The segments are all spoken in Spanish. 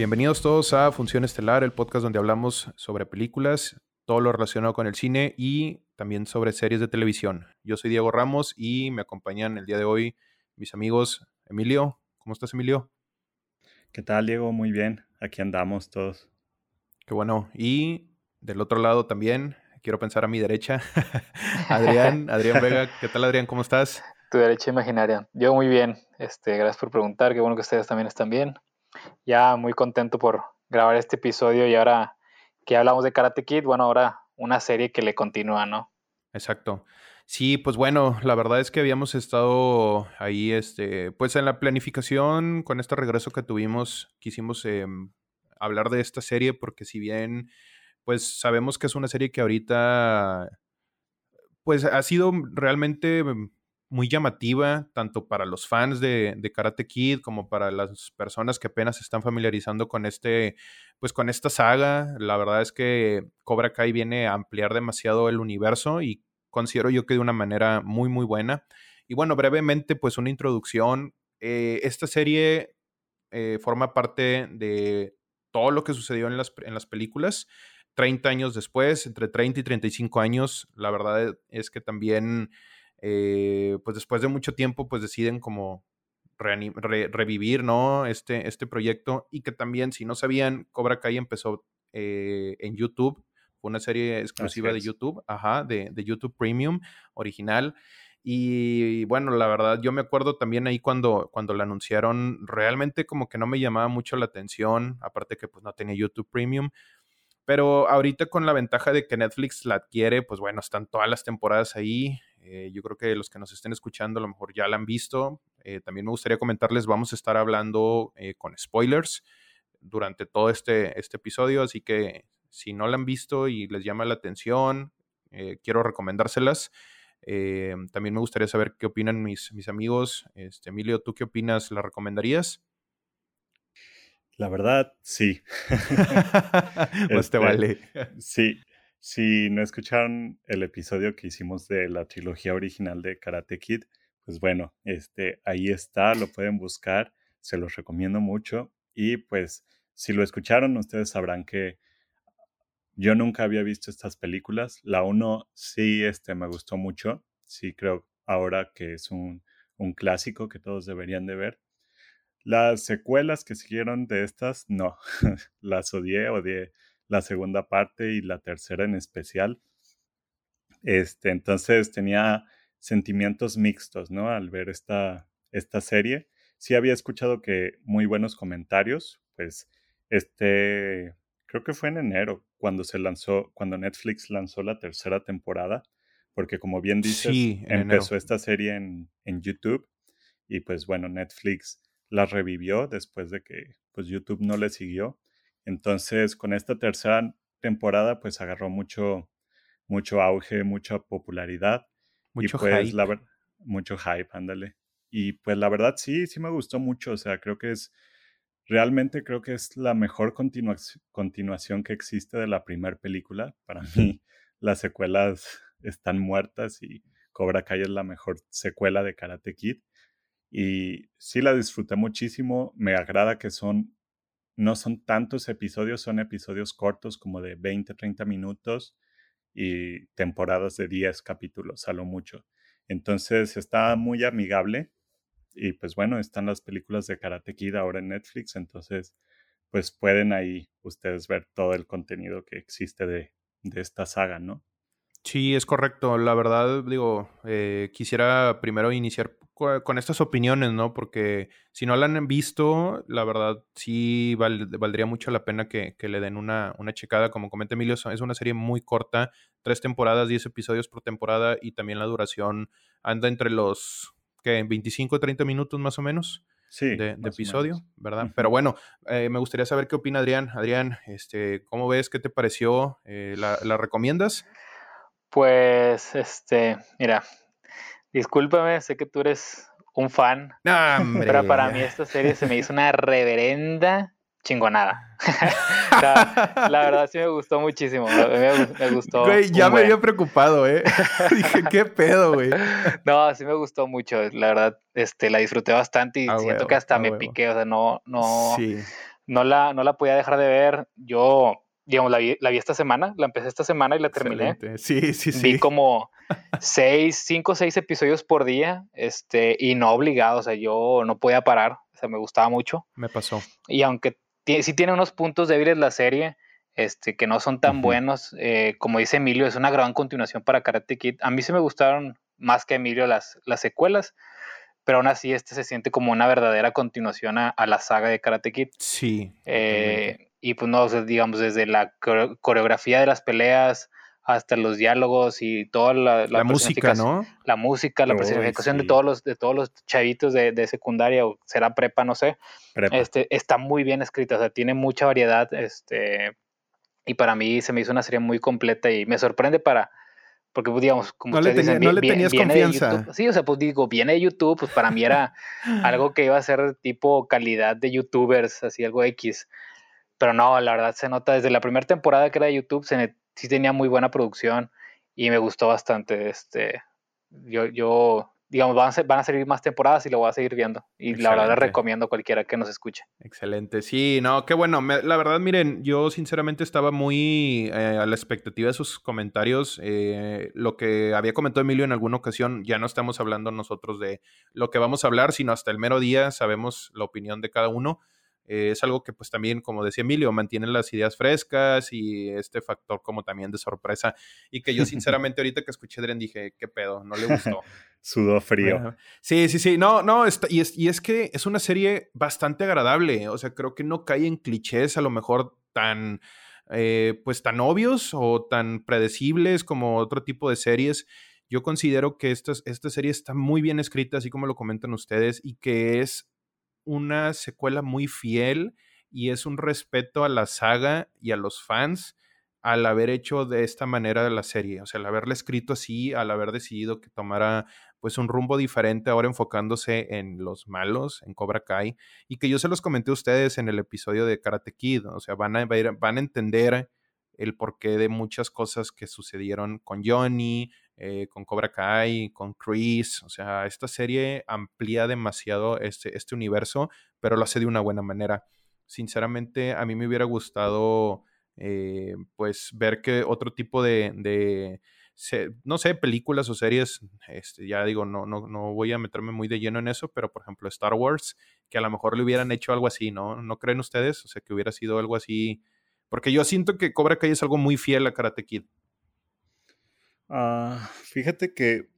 Bienvenidos todos a Función Estelar, el podcast donde hablamos sobre películas, todo lo relacionado con el cine y también sobre series de televisión. Yo soy Diego Ramos y me acompañan el día de hoy mis amigos Emilio. ¿Cómo estás, Emilio? ¿Qué tal, Diego? Muy bien. Aquí andamos todos. Qué bueno. Y del otro lado también, quiero pensar a mi derecha, Adrián, Adrián Vega. ¿Qué tal, Adrián? ¿Cómo estás? Tu derecha imaginaria. Yo muy bien. Este, gracias por preguntar. Qué bueno que ustedes también están bien. Ya muy contento por grabar este episodio y ahora que hablamos de Karate Kid, bueno, ahora una serie que le continúa, ¿no? Exacto. Sí, pues bueno, la verdad es que habíamos estado ahí, este, pues en la planificación, con este regreso que tuvimos, quisimos em, hablar de esta serie porque si bien, pues sabemos que es una serie que ahorita, pues ha sido realmente muy llamativa, tanto para los fans de, de, Karate Kid como para las personas que apenas se están familiarizando con este, pues con esta saga. La verdad es que Cobra Kai viene a ampliar demasiado el universo y considero yo que de una manera muy, muy buena. Y bueno, brevemente, pues una introducción. Eh, esta serie eh, forma parte de todo lo que sucedió en las, en las películas. 30 años después, entre 30 y 35 años, la verdad es que también eh, pues después de mucho tiempo, pues deciden como revivir, ¿no? Este, este proyecto y que también, si no sabían, Cobra Kai empezó eh, en YouTube, fue una serie exclusiva de YouTube, ajá, de, de, YouTube Premium original. Y bueno, la verdad, yo me acuerdo también ahí cuando, cuando la anunciaron, realmente como que no me llamaba mucho la atención, aparte que pues no tenía YouTube Premium. Pero ahorita con la ventaja de que Netflix la adquiere, pues bueno, están todas las temporadas ahí. Eh, yo creo que los que nos estén escuchando a lo mejor ya la han visto. Eh, también me gustaría comentarles, vamos a estar hablando eh, con spoilers durante todo este, este episodio, así que si no la han visto y les llama la atención, quiero recomendárselas. también me gustaría saber qué opinan mis, mis amigos. Este, Emilio, ¿tú qué opinas? ¿La recomendarías? La verdad, sí. pues te este, vale. Sí, si no escucharon el episodio que hicimos de la trilogía original de Karate Kid, pues bueno, este, ahí está, lo pueden buscar, se los recomiendo mucho. Y pues si lo escucharon, ustedes sabrán que yo nunca había visto estas películas. La uno sí este, me gustó mucho, sí creo ahora que es un, un clásico que todos deberían de ver. Las secuelas que siguieron de estas, no, las odié, odié la segunda parte y la tercera en especial. Este, entonces tenía sentimientos mixtos, ¿no? Al ver esta, esta serie. Sí había escuchado que muy buenos comentarios, pues este, creo que fue en enero cuando se lanzó, cuando Netflix lanzó la tercera temporada, porque como bien dices, empezó esta serie en, en YouTube y pues bueno, Netflix la revivió después de que pues YouTube no le siguió entonces, con esta tercera temporada, pues agarró mucho, mucho auge, mucha popularidad. Mucho y pues, hype. La, mucho hype, ándale. Y pues la verdad sí, sí me gustó mucho. O sea, creo que es, realmente creo que es la mejor continuación que existe de la primera película. Para mí, las secuelas están muertas y Cobra Kai es la mejor secuela de Karate Kid. Y sí la disfruté muchísimo. Me agrada que son no son tantos episodios, son episodios cortos como de 20, 30 minutos y temporadas de 10 capítulos, a lo mucho. Entonces está muy amigable y pues bueno, están las películas de Karate Kid ahora en Netflix, entonces pues pueden ahí ustedes ver todo el contenido que existe de, de esta saga, ¿no? Sí, es correcto. La verdad, digo, eh, quisiera primero iniciar con estas opiniones, ¿no? Porque si no la han visto, la verdad sí valdría mucho la pena que, le den una, una, checada. Como comenta Emilio, es una serie muy corta, tres temporadas, diez episodios por temporada y también la duración anda entre los, ¿qué? 25 30 minutos más o menos. de, episodio, ¿verdad? Pero bueno, eh, me gustaría saber qué opina Adrián. Adrián, este, ¿cómo ves? ¿Qué te pareció? Eh, ¿la, ¿La recomiendas? Pues, este, mira, discúlpame, sé que tú eres un fan, pero para mí esta serie se me hizo una reverenda chingonada. la, verdad sí me gustó muchísimo, me, gustó. Güey, ya me había preocupado, ¿eh? Dije, ¿qué pedo, güey? No, sí me gustó mucho, la verdad, este, la disfruté bastante y siento que hasta me piqué, o sea, no, no, no la, no la podía dejar de ver. Yo, digamos, la vi, la vi esta semana, la empecé esta semana y la terminé. Sí, sí, sí. Vi como seis, cinco, seis episodios por día, este, y no obligado, o sea, yo no podía parar, o sea, me gustaba mucho. Me pasó. Y aunque sí tiene unos puntos débiles la serie, este, que no son tan buenos, eh, como dice Emilio, es una gran continuación para Karate Kid. A mí sí me gustaron más que a Emilio las, las secuelas, pero aún así este se siente como una verdadera continuación a, la saga de Karate Kid. Sí. Eh, y pues no, digamos, desde la coreografía de las peleas hasta los diálogos y toda la, la, música, ¿no? La música, la personificación de todos los de todos los chavitos de, de, secundaria o será prepa, no sé. Este está muy bien escrita, o sea, tiene mucha variedad, este y para mí se me hizo una serie muy completa y me sorprende para porque pues, digamos, como no le, no le tenías confianza. Sí, o sea, pues digo, viene de YouTube, pues para mí era algo que iba a ser tipo calidad de youtubers, así algo X. Pero no, la verdad se nota desde la primera temporada que era de YouTube, se, sí tenía muy buena producción y me gustó bastante. Este, yo, yo digamos, van a, van a salir más temporadas y lo voy a seguir viendo. Y la verdad les recomiendo a cualquiera que nos escuche. Excelente, sí, no, qué bueno. la verdad, miren, yo sinceramente estaba muy eh, a la expectativa de sus comentarios. Eh, lo que había comentado Emilio en alguna ocasión, ya no estamos hablando nosotros de lo que vamos a hablar, sino hasta el mero día sabemos la opinión de cada uno. Eh, es algo que pues también, como decía Emilio, mantiene las ideas frescas y este factor como también de sorpresa y que yo sinceramente ahorita que escuché Dren dije, ¿qué pedo? No le gustó. Sudó frío. sí, sí, sí, no, no, y, es, y es que es una serie bastante agradable, o sea, creo que no cae en clichés a lo mejor tan... Eh, pues tan obvios o tan predecibles como otro tipo de series. Yo considero que esta, esta serie está muy bien escrita, así como lo comentan ustedes, y que es una secuela muy fiel y es un respeto a la saga y a los fans al haber hecho de esta manera la serie, o sea, al haberla escrito así, al haber decidido que tomara pues un rumbo diferente ahora enfocándose en los malos, en Cobra Kai, y que yo se los comenté a ustedes en el episodio de Karate Kid, o sea, van a, van a entender el porqué de muchas cosas que sucedieron con Johnny, eh, con Cobra Kai, con Chris. O sea, esta serie amplía demasiado este, este universo, pero lo hace de una buena manera. Sinceramente, a mí me hubiera gustado, eh, pues, ver que otro tipo de, no sé, películas o series, este, ya digo, no, no, no voy a meterme muy de lleno en eso, pero por ejemplo Star Wars, que a lo mejor le hubieran hecho algo así, ¿no? ¿No creen ustedes? O sea, que hubiera sido algo así, porque yo siento que Cobra Kai es algo muy fiel a Karate Kid. Ah, fíjate que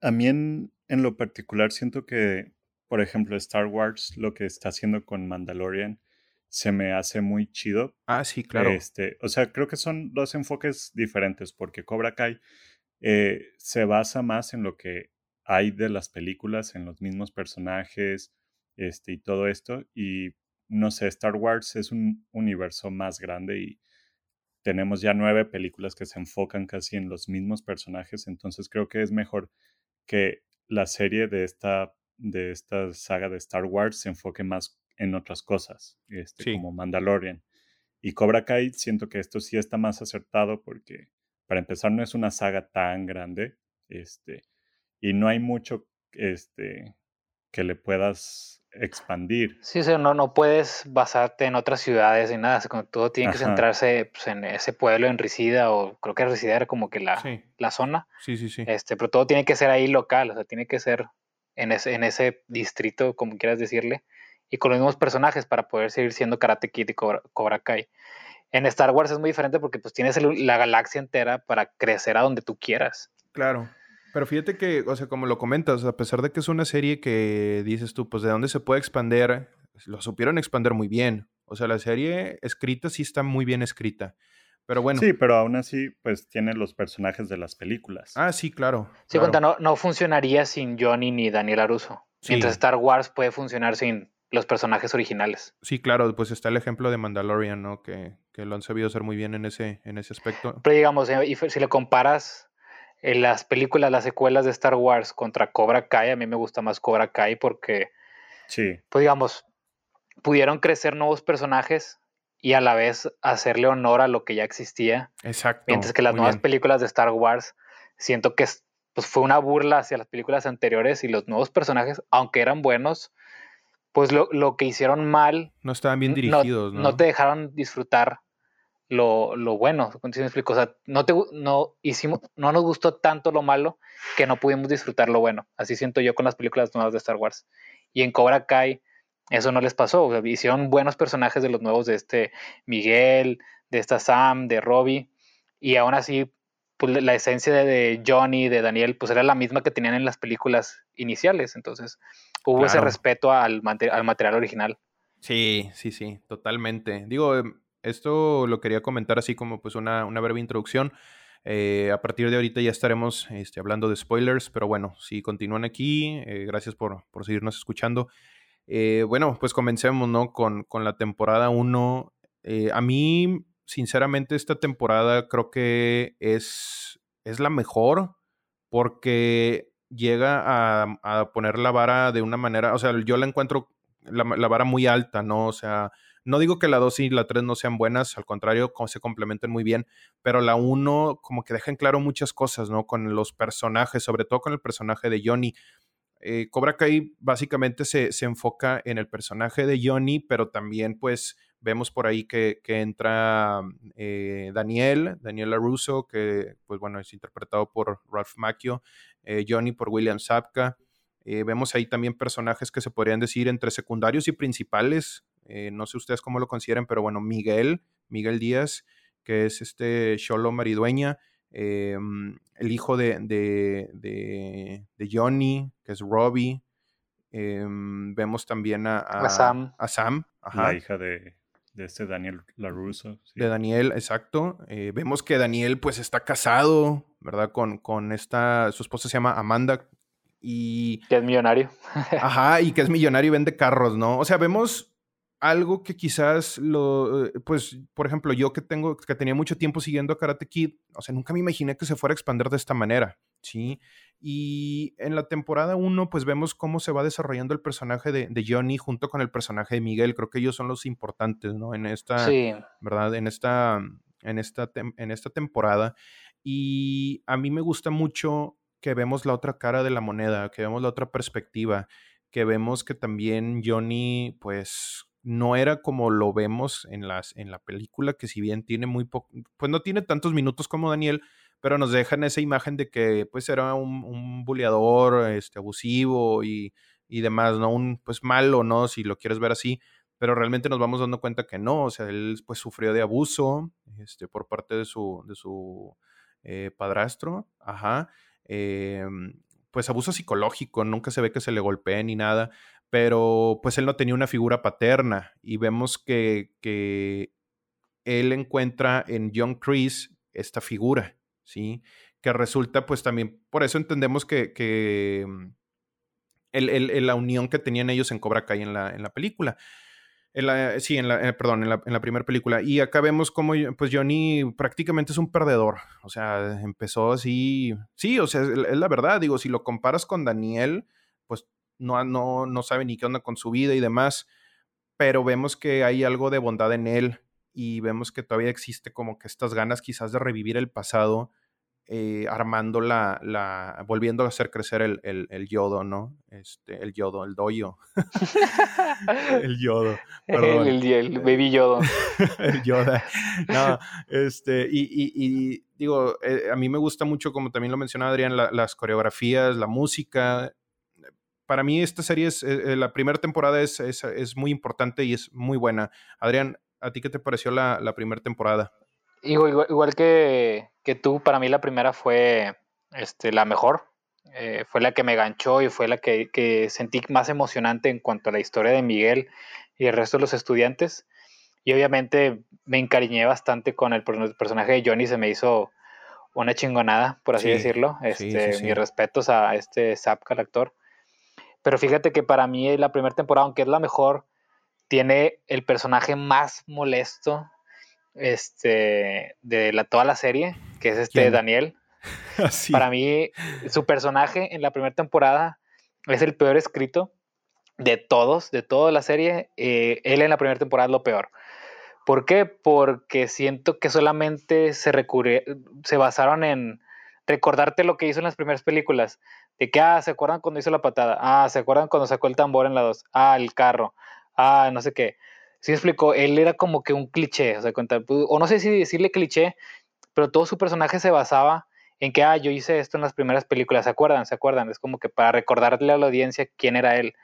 a mí en, en, lo particular siento que, por ejemplo, Star Wars, lo que está haciendo con Mandalorian, se me hace muy chido. Ah, sí, claro. Este, o sea, creo que son dos enfoques diferentes, porque Cobra Kai eh, se basa más en lo que hay de las películas, en los mismos personajes, este, y todo esto. Y no sé, Star Wars es un universo más grande y tenemos ya nueve películas que se enfocan casi en los mismos personajes, entonces creo que es mejor que la serie de esta, de esta saga de Star Wars se enfoque más en otras cosas, este, como Mandalorian. Y Cobra Kai, siento que esto sí está más acertado porque, para empezar, no es una saga tan grande, este, y no hay mucho este, que le puedas expandir. Sí, o no, no puedes basarte en otras ciudades ni nada, todo tiene que centrarse pues, en ese pueblo, en Risida, o creo que Risida era como que la, la zona. Sí, sí, sí. Este, pero todo tiene que ser ahí local, o sea, tiene que ser en ese, en ese distrito, como quieras decirle, y con los mismos personajes para poder seguir siendo Karate Kid y Cobra, Kai. En Star Wars es muy diferente porque pues tienes la galaxia entera para crecer a donde tú quieras. Claro. Pero fíjate que, o sea, como lo comentas, a pesar de que es una serie que dices tú, pues de dónde se puede expander, lo supieron expander muy bien. O sea, la serie escrita sí está muy bien escrita. Pero bueno. Sí, pero aún así, pues tiene los personajes de las películas. Ah, sí, claro. Sí, cuenta, no, no funcionaría sin Johnny ni Daniel Aruso. Mientras Star Wars puede funcionar sin los personajes originales. Sí, claro, pues está el ejemplo de Mandalorian, ¿no? Que, que lo han sabido hacer muy bien en ese, en ese aspecto. Pero digamos, eh, si le comparas en las películas, las secuelas de Star Wars contra Cobra Kai, a mí me gusta más Cobra Kai porque, sí. pues digamos, pudieron crecer nuevos personajes y a la vez hacerle honor a lo que ya existía. Exacto. Mientras que las nuevas películas de Star Wars, siento que pues, fue una burla hacia las películas anteriores y los nuevos personajes, aunque eran buenos, pues lo, lo, que hicieron mal. No estaban bien dirigidos, ¿no? No, te dejaron disfrutar lo, lo bueno. ¿sí me explico? O sea, no, te, no, hicimos, no nos gustó tanto lo malo que no pudimos disfrutar lo bueno. Así siento yo con las películas nuevas de Star Wars. Y en Cobra Kai, eso no les pasó. O sea, hicieron buenos personajes de los nuevos de este Miguel, de esta Sam, de Robbie. Y aún así, pues, la esencia de Johnny, de Daniel, pues era la misma que tenían en las películas iniciales. Entonces, hubo ese respeto al, al material original. Sí, sí, sí, totalmente. Digo, em, esto lo quería comentar así como pues una, una breve introducción. Eh, a partir de ahorita ya estaremos este, hablando de spoilers, pero bueno, si continúan aquí, eh, gracias por, por, seguirnos escuchando. Eh, bueno, pues comencemos, ¿no? Con, con la temporada 1. a mí, sinceramente, esta temporada creo que es, es la mejor porque llega a, a, poner la vara de una manera, o sea, yo la encuentro la, la, vara muy alta, ¿no? O sea, no digo que la 2 y la 3 no sean buenas, al contrario, se complementan muy bien, pero la 1 como que deja en claro muchas cosas, ¿no? Con los personajes, sobre todo con el personaje de Johnny. Eh, Cobra Kai básicamente se, se, enfoca en el personaje de Johnny, pero también pues vemos por ahí que, que entra eh, Daniel, Daniel LaRusso, que pues bueno, es interpretado por Ralph Macchio, eh, Johnny por William Sapka. Eh, vemos ahí también personajes que se podrían decir entre secundarios y principales. Eh, no sé ustedes cómo lo consideran, pero bueno, Miguel, Miguel Díaz, que es este Cholo Maridueña, eh, el hijo de, de, Johnny, que es Robbie. vemos también a, a, Sam. A Sam La hija de, este Daniel LaRusso. De Daniel, exacto. vemos que Daniel pues está casado, ¿verdad? Con, con esta, su esposa se llama Amanda, y... Que es millonario. ajá, y que es millonario y vende carros, ¿no? O sea, vemos algo que quizás lo, eh, pues, por ejemplo, yo que tengo, que tenía mucho tiempo siguiendo a Karate Kid, o sea, nunca me imaginé que se fuera a expandir de esta manera, ¿sí? Y en la temporada 1, pues vemos cómo se va desarrollando el personaje de, de, Johnny junto con el personaje de Miguel. Creo que ellos son los importantes, ¿no? En esta, sí. ¿verdad? En esta, en esta, en esta temporada. Y a mí me gusta mucho que vemos la otra cara de la moneda, que vemos la otra perspectiva, que vemos que también Johnny, pues, no era como lo vemos en, las, en la película, que si bien tiene muy poco, pues no tiene tantos minutos como Daniel, pero nos dejan esa imagen de que pues era un, un buleador, este, abusivo y, y, demás, ¿no? Un pues malo, ¿no? Si lo quieres ver así, pero realmente nos vamos dando cuenta que no, o sea, él pues sufrió de abuso, este, por parte de su, de su eh, padrastro, ajá, Em, pues abuso psicológico, nunca se ve que se le golpee ni nada, pero pues él no tenía una figura paterna y vemos que, que él encuentra en John Chris esta figura, ¿sí? Que resulta pues también, por eso entendemos que, que mm, el, la unión que tenían ellos en Cobra Kai en la, en la película. En la, sí, en la, eh, perdón, en la, en la, primera película. Y acá vemos cómo pues Johnny prácticamente es un perdedor. O sea, empezó así. Sí, o sea, es, la verdad. Digo, si lo comparas con Daniel, pues no, no, no sabe ni qué onda con su vida y demás. Pero vemos que hay algo de bondad en él. Y vemos que todavía existe como que estas ganas quizás de revivir el pasado eh, armando la, la, volviendo a hacer crecer el, el, yodo, ¿no? Este, el yodo, el doyo. el yodo. El, el, baby yodo. el yoda. No, este, y, y, y digo, eh, a mí me gusta mucho, como también lo mencionaba Adrián, las coreografías, la música. Para mí esta serie es, eh, la primera temporada es, es, es, muy importante y es muy buena. Adrián, ¿a ti qué te pareció la, la primera temporada? Igual, igual que, que, tú, para mí la primera fue este, la mejor. Eh, fue la que me ganchó y fue la que, que, sentí más emocionante en cuanto a la historia de Miguel y el resto de los estudiantes. Y obviamente me encariñé bastante con el, personaje de Johnny, se me hizo una chingonada, por así decirlo. Este, Mis respetos a este Zapka, el actor. Pero fíjate que para mí la primera temporada, aunque es la mejor, tiene el personaje más molesto este, de la, toda la serie, que es este Daniel. Para mí, su personaje en la primera temporada es el peor escrito de todos, de toda la serie. Eh, él en la primera temporada es lo peor. ¿Por qué? Porque siento que solamente se recurre, se basaron en recordarte lo que hizo en las primeras películas, Que, ah, ¿se acuerdan cuando hizo la patada? Ah, ¿se acuerdan cuando sacó el tambor en la 2? Ah, el carro. Ah, no sé qué. Sí explico, él era como que un cliché, o sea, o no sé si decirle cliché, pero todo su personaje se basaba en que, ah, yo hice esto en las primeras películas, ¿se acuerdan? ¿Se acuerdan? Es como que para recordarle a la audiencia quién era él.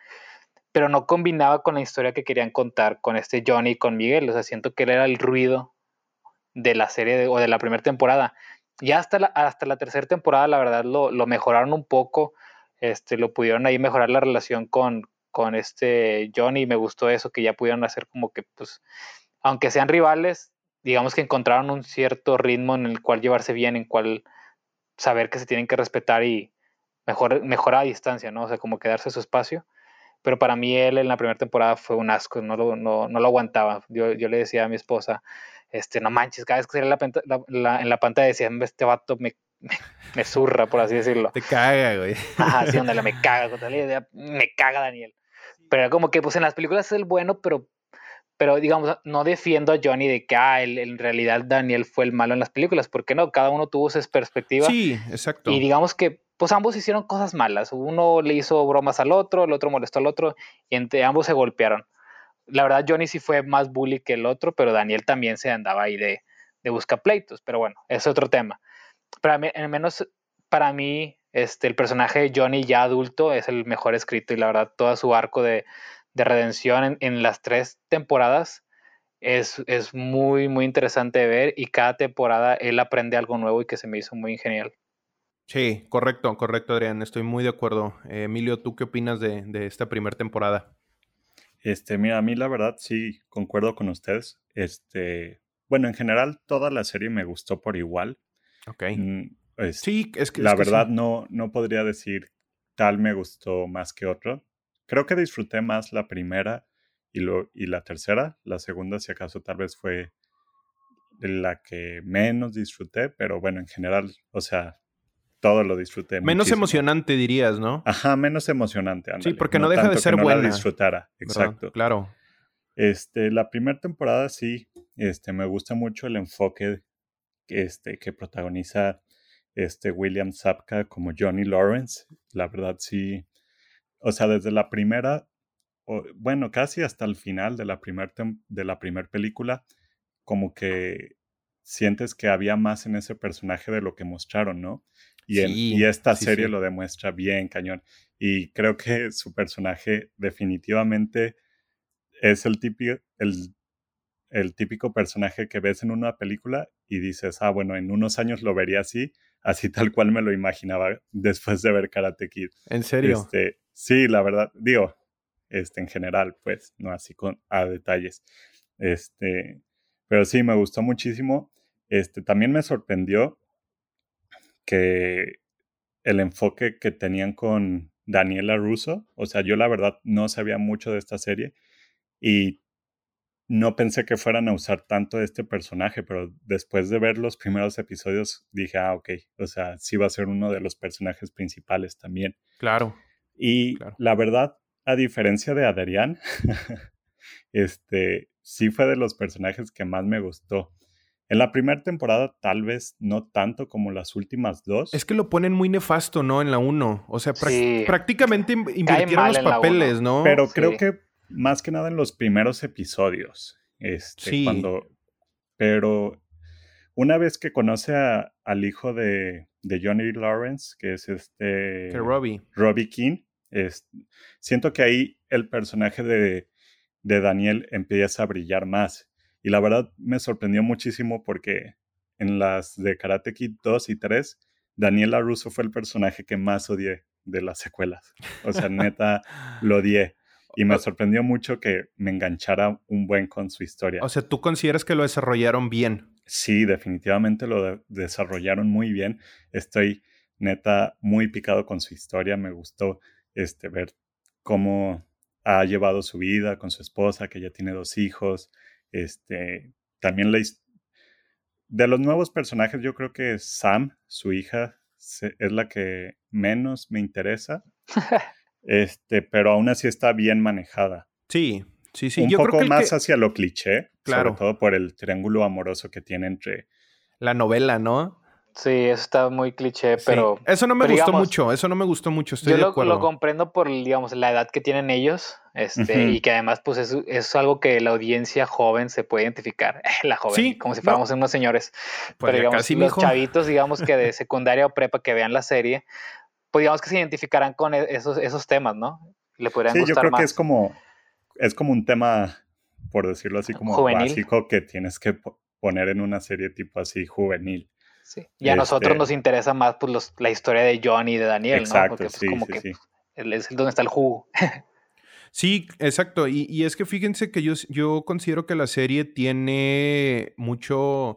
Pero no combinaba con la historia que querían contar con este Johnny y con Miguel, o sea, siento que él era el ruido de la serie o de la primera temporada. Ya hasta la, hasta la tercera temporada, la verdad, lo, lo, mejoraron un poco, este, lo pudieron ahí mejorar la relación con, con este Johnny, me gustó eso, que ya pudieron hacer como que, pues, aunque sean rivales, digamos que encontraron un cierto ritmo en el cual llevarse bien, en cual saber que se tienen que respetar y mejor, mejorar a distancia, ¿no? O sea, como quedarse su espacio. Pero para mí él en la primera temporada fue un asco, no lo, no, no lo aguantaba. Yo, yo, le decía a mi esposa, este, no manches, cada vez que salía en la pantalla decía, este vato me, me, zurra, por así decirlo. Te caga, güey. Ajá, sí, donde me caga, me caga Daniel. Pero como que, pues en las películas es el bueno, pero pero digamos, no defiendo a Johnny de que ah, en realidad Daniel fue el malo en las películas, porque no, cada uno tuvo su perspectiva. Sí, exacto. Y digamos que pues ambos hicieron cosas malas. Uno le hizo bromas al otro, el otro molestó al otro, y entre ambos se golpearon. La verdad, Johnny sí fue más bully que el otro, pero Daniel también se andaba ahí de, de busca pleitos. Pero bueno, es otro tema. Pero al menos para mí, este, el personaje de Johnny ya adulto es el mejor escrito y la verdad, todo su arco de, de redención en, las tres temporadas es, es, muy, muy interesante de ver y cada temporada él aprende algo nuevo y que se me hizo muy genial. Sí, correcto, correcto, Adrián. Estoy muy de acuerdo. Eh, Emilio, ¿tú qué opinas de, de, esta primera temporada? Este, mira, a mí la verdad sí concuerdo con ustedes. Este, bueno, en general toda la serie me gustó por igual. Ok. Mm, sí, es que la es verdad no, no podría decir tal me gustó más que otro. Creo que disfruté más la primera y, lo, y la tercera. La segunda, si acaso, tal vez fue la que menos disfruté, pero bueno, en general, o sea, todo lo disfruté. Menos emocionante, dirías, ¿no? Ajá, menos emocionante. Sí, porque no, deja de ser buena. La disfrutara, exacto. Claro. Este, la primera temporada sí, este, me gusta mucho el enfoque este, que protagoniza este William Zapka como Johnny Lawrence. La verdad sí, o sea, desde la primera, bueno, casi hasta el final de la primera de la primer película, como que sientes que había más en ese personaje de lo que mostraron, ¿no? Y, y esta serie lo demuestra bien, cañón. Y creo que su personaje definitivamente es el típico, el, el típico personaje que ves en una película y dices, ah, bueno, en unos años lo vería así, así tal cual me lo imaginaba después de ver Karate Kid. ¿En serio? Este, Sí, la verdad, digo, este, en general, pues, no así con a detalles. Este, pero sí, me gustó muchísimo. Este, también me sorprendió que el enfoque que tenían con Daniela Russo, o sea, yo la verdad no sabía mucho de esta serie y no pensé que fueran a usar tanto este personaje, pero después de ver los primeros episodios dije, ah, ok, o sea, sí va a ser uno de los personajes principales también. Claro. Y la verdad, a diferencia de Adrián, este sí fue de los personajes que más me gustó. En la primera temporada tal vez no tanto como las últimas dos. Es que lo ponen muy nefasto, ¿no? En la uno. O sea, prácticamente invirtieron los papeles, ¿no? Pero creo que más que nada en los primeros episodios. Este, sí. Cuando, pero una vez que conoce al hijo de, de, Johnny Lawrence, que es este... Que Robbie. Robbie King, siento que ahí el personaje de, de Daniel empieza a brillar más. Y la verdad me sorprendió muchísimo porque en las de Karate Kid 2 y 3, Daniela Russo fue el personaje que más odié de las secuelas. O sea, neta, lo odié. Y me sorprendió mucho que me enganchara un buen con su historia. O sea, ¿tú consideras que lo desarrollaron bien? Sí, definitivamente lo desarrollaron muy bien. Estoy neta muy picado con su historia. Me gustó este, ver cómo ha llevado su vida con su esposa, que ya tiene dos hijos. Este, también la, de los nuevos personajes, yo creo que Sam, su hija, es la que menos me interesa. este, pero aún así está bien manejada. Sí, sí, sí. Un poco más hacia lo cliché, claro. sobre todo por el triángulo amoroso que tiene entre la novela, ¿no? Sí, eso está muy cliché, pero... Eso no me gustó mucho, eso no me gustó mucho, estoy yo de lo, comprendo por, digamos, la edad que tienen ellos, este, y que además, pues, es, es, algo que la audiencia joven se puede identificar. la joven, como si fuéramos unos señores. Pues pero, digamos, los chavitos, digamos, que de secundaria o prepa que vean la serie, pues, digamos que se identificarán con e, esos, esos temas, ¿no? Le podrían sí, yo creo que es como, es como un tema, por decirlo así, como básico que tienes que poner en una serie tipo así juvenil. Y a nosotros este nos interesa más pues, la historia de Johnny y de Daniel, ¿no? Porque pues, como que es donde está el jugo. Sí, exacto. Y, es que fíjense que yo, yo considero que la serie tiene mucho,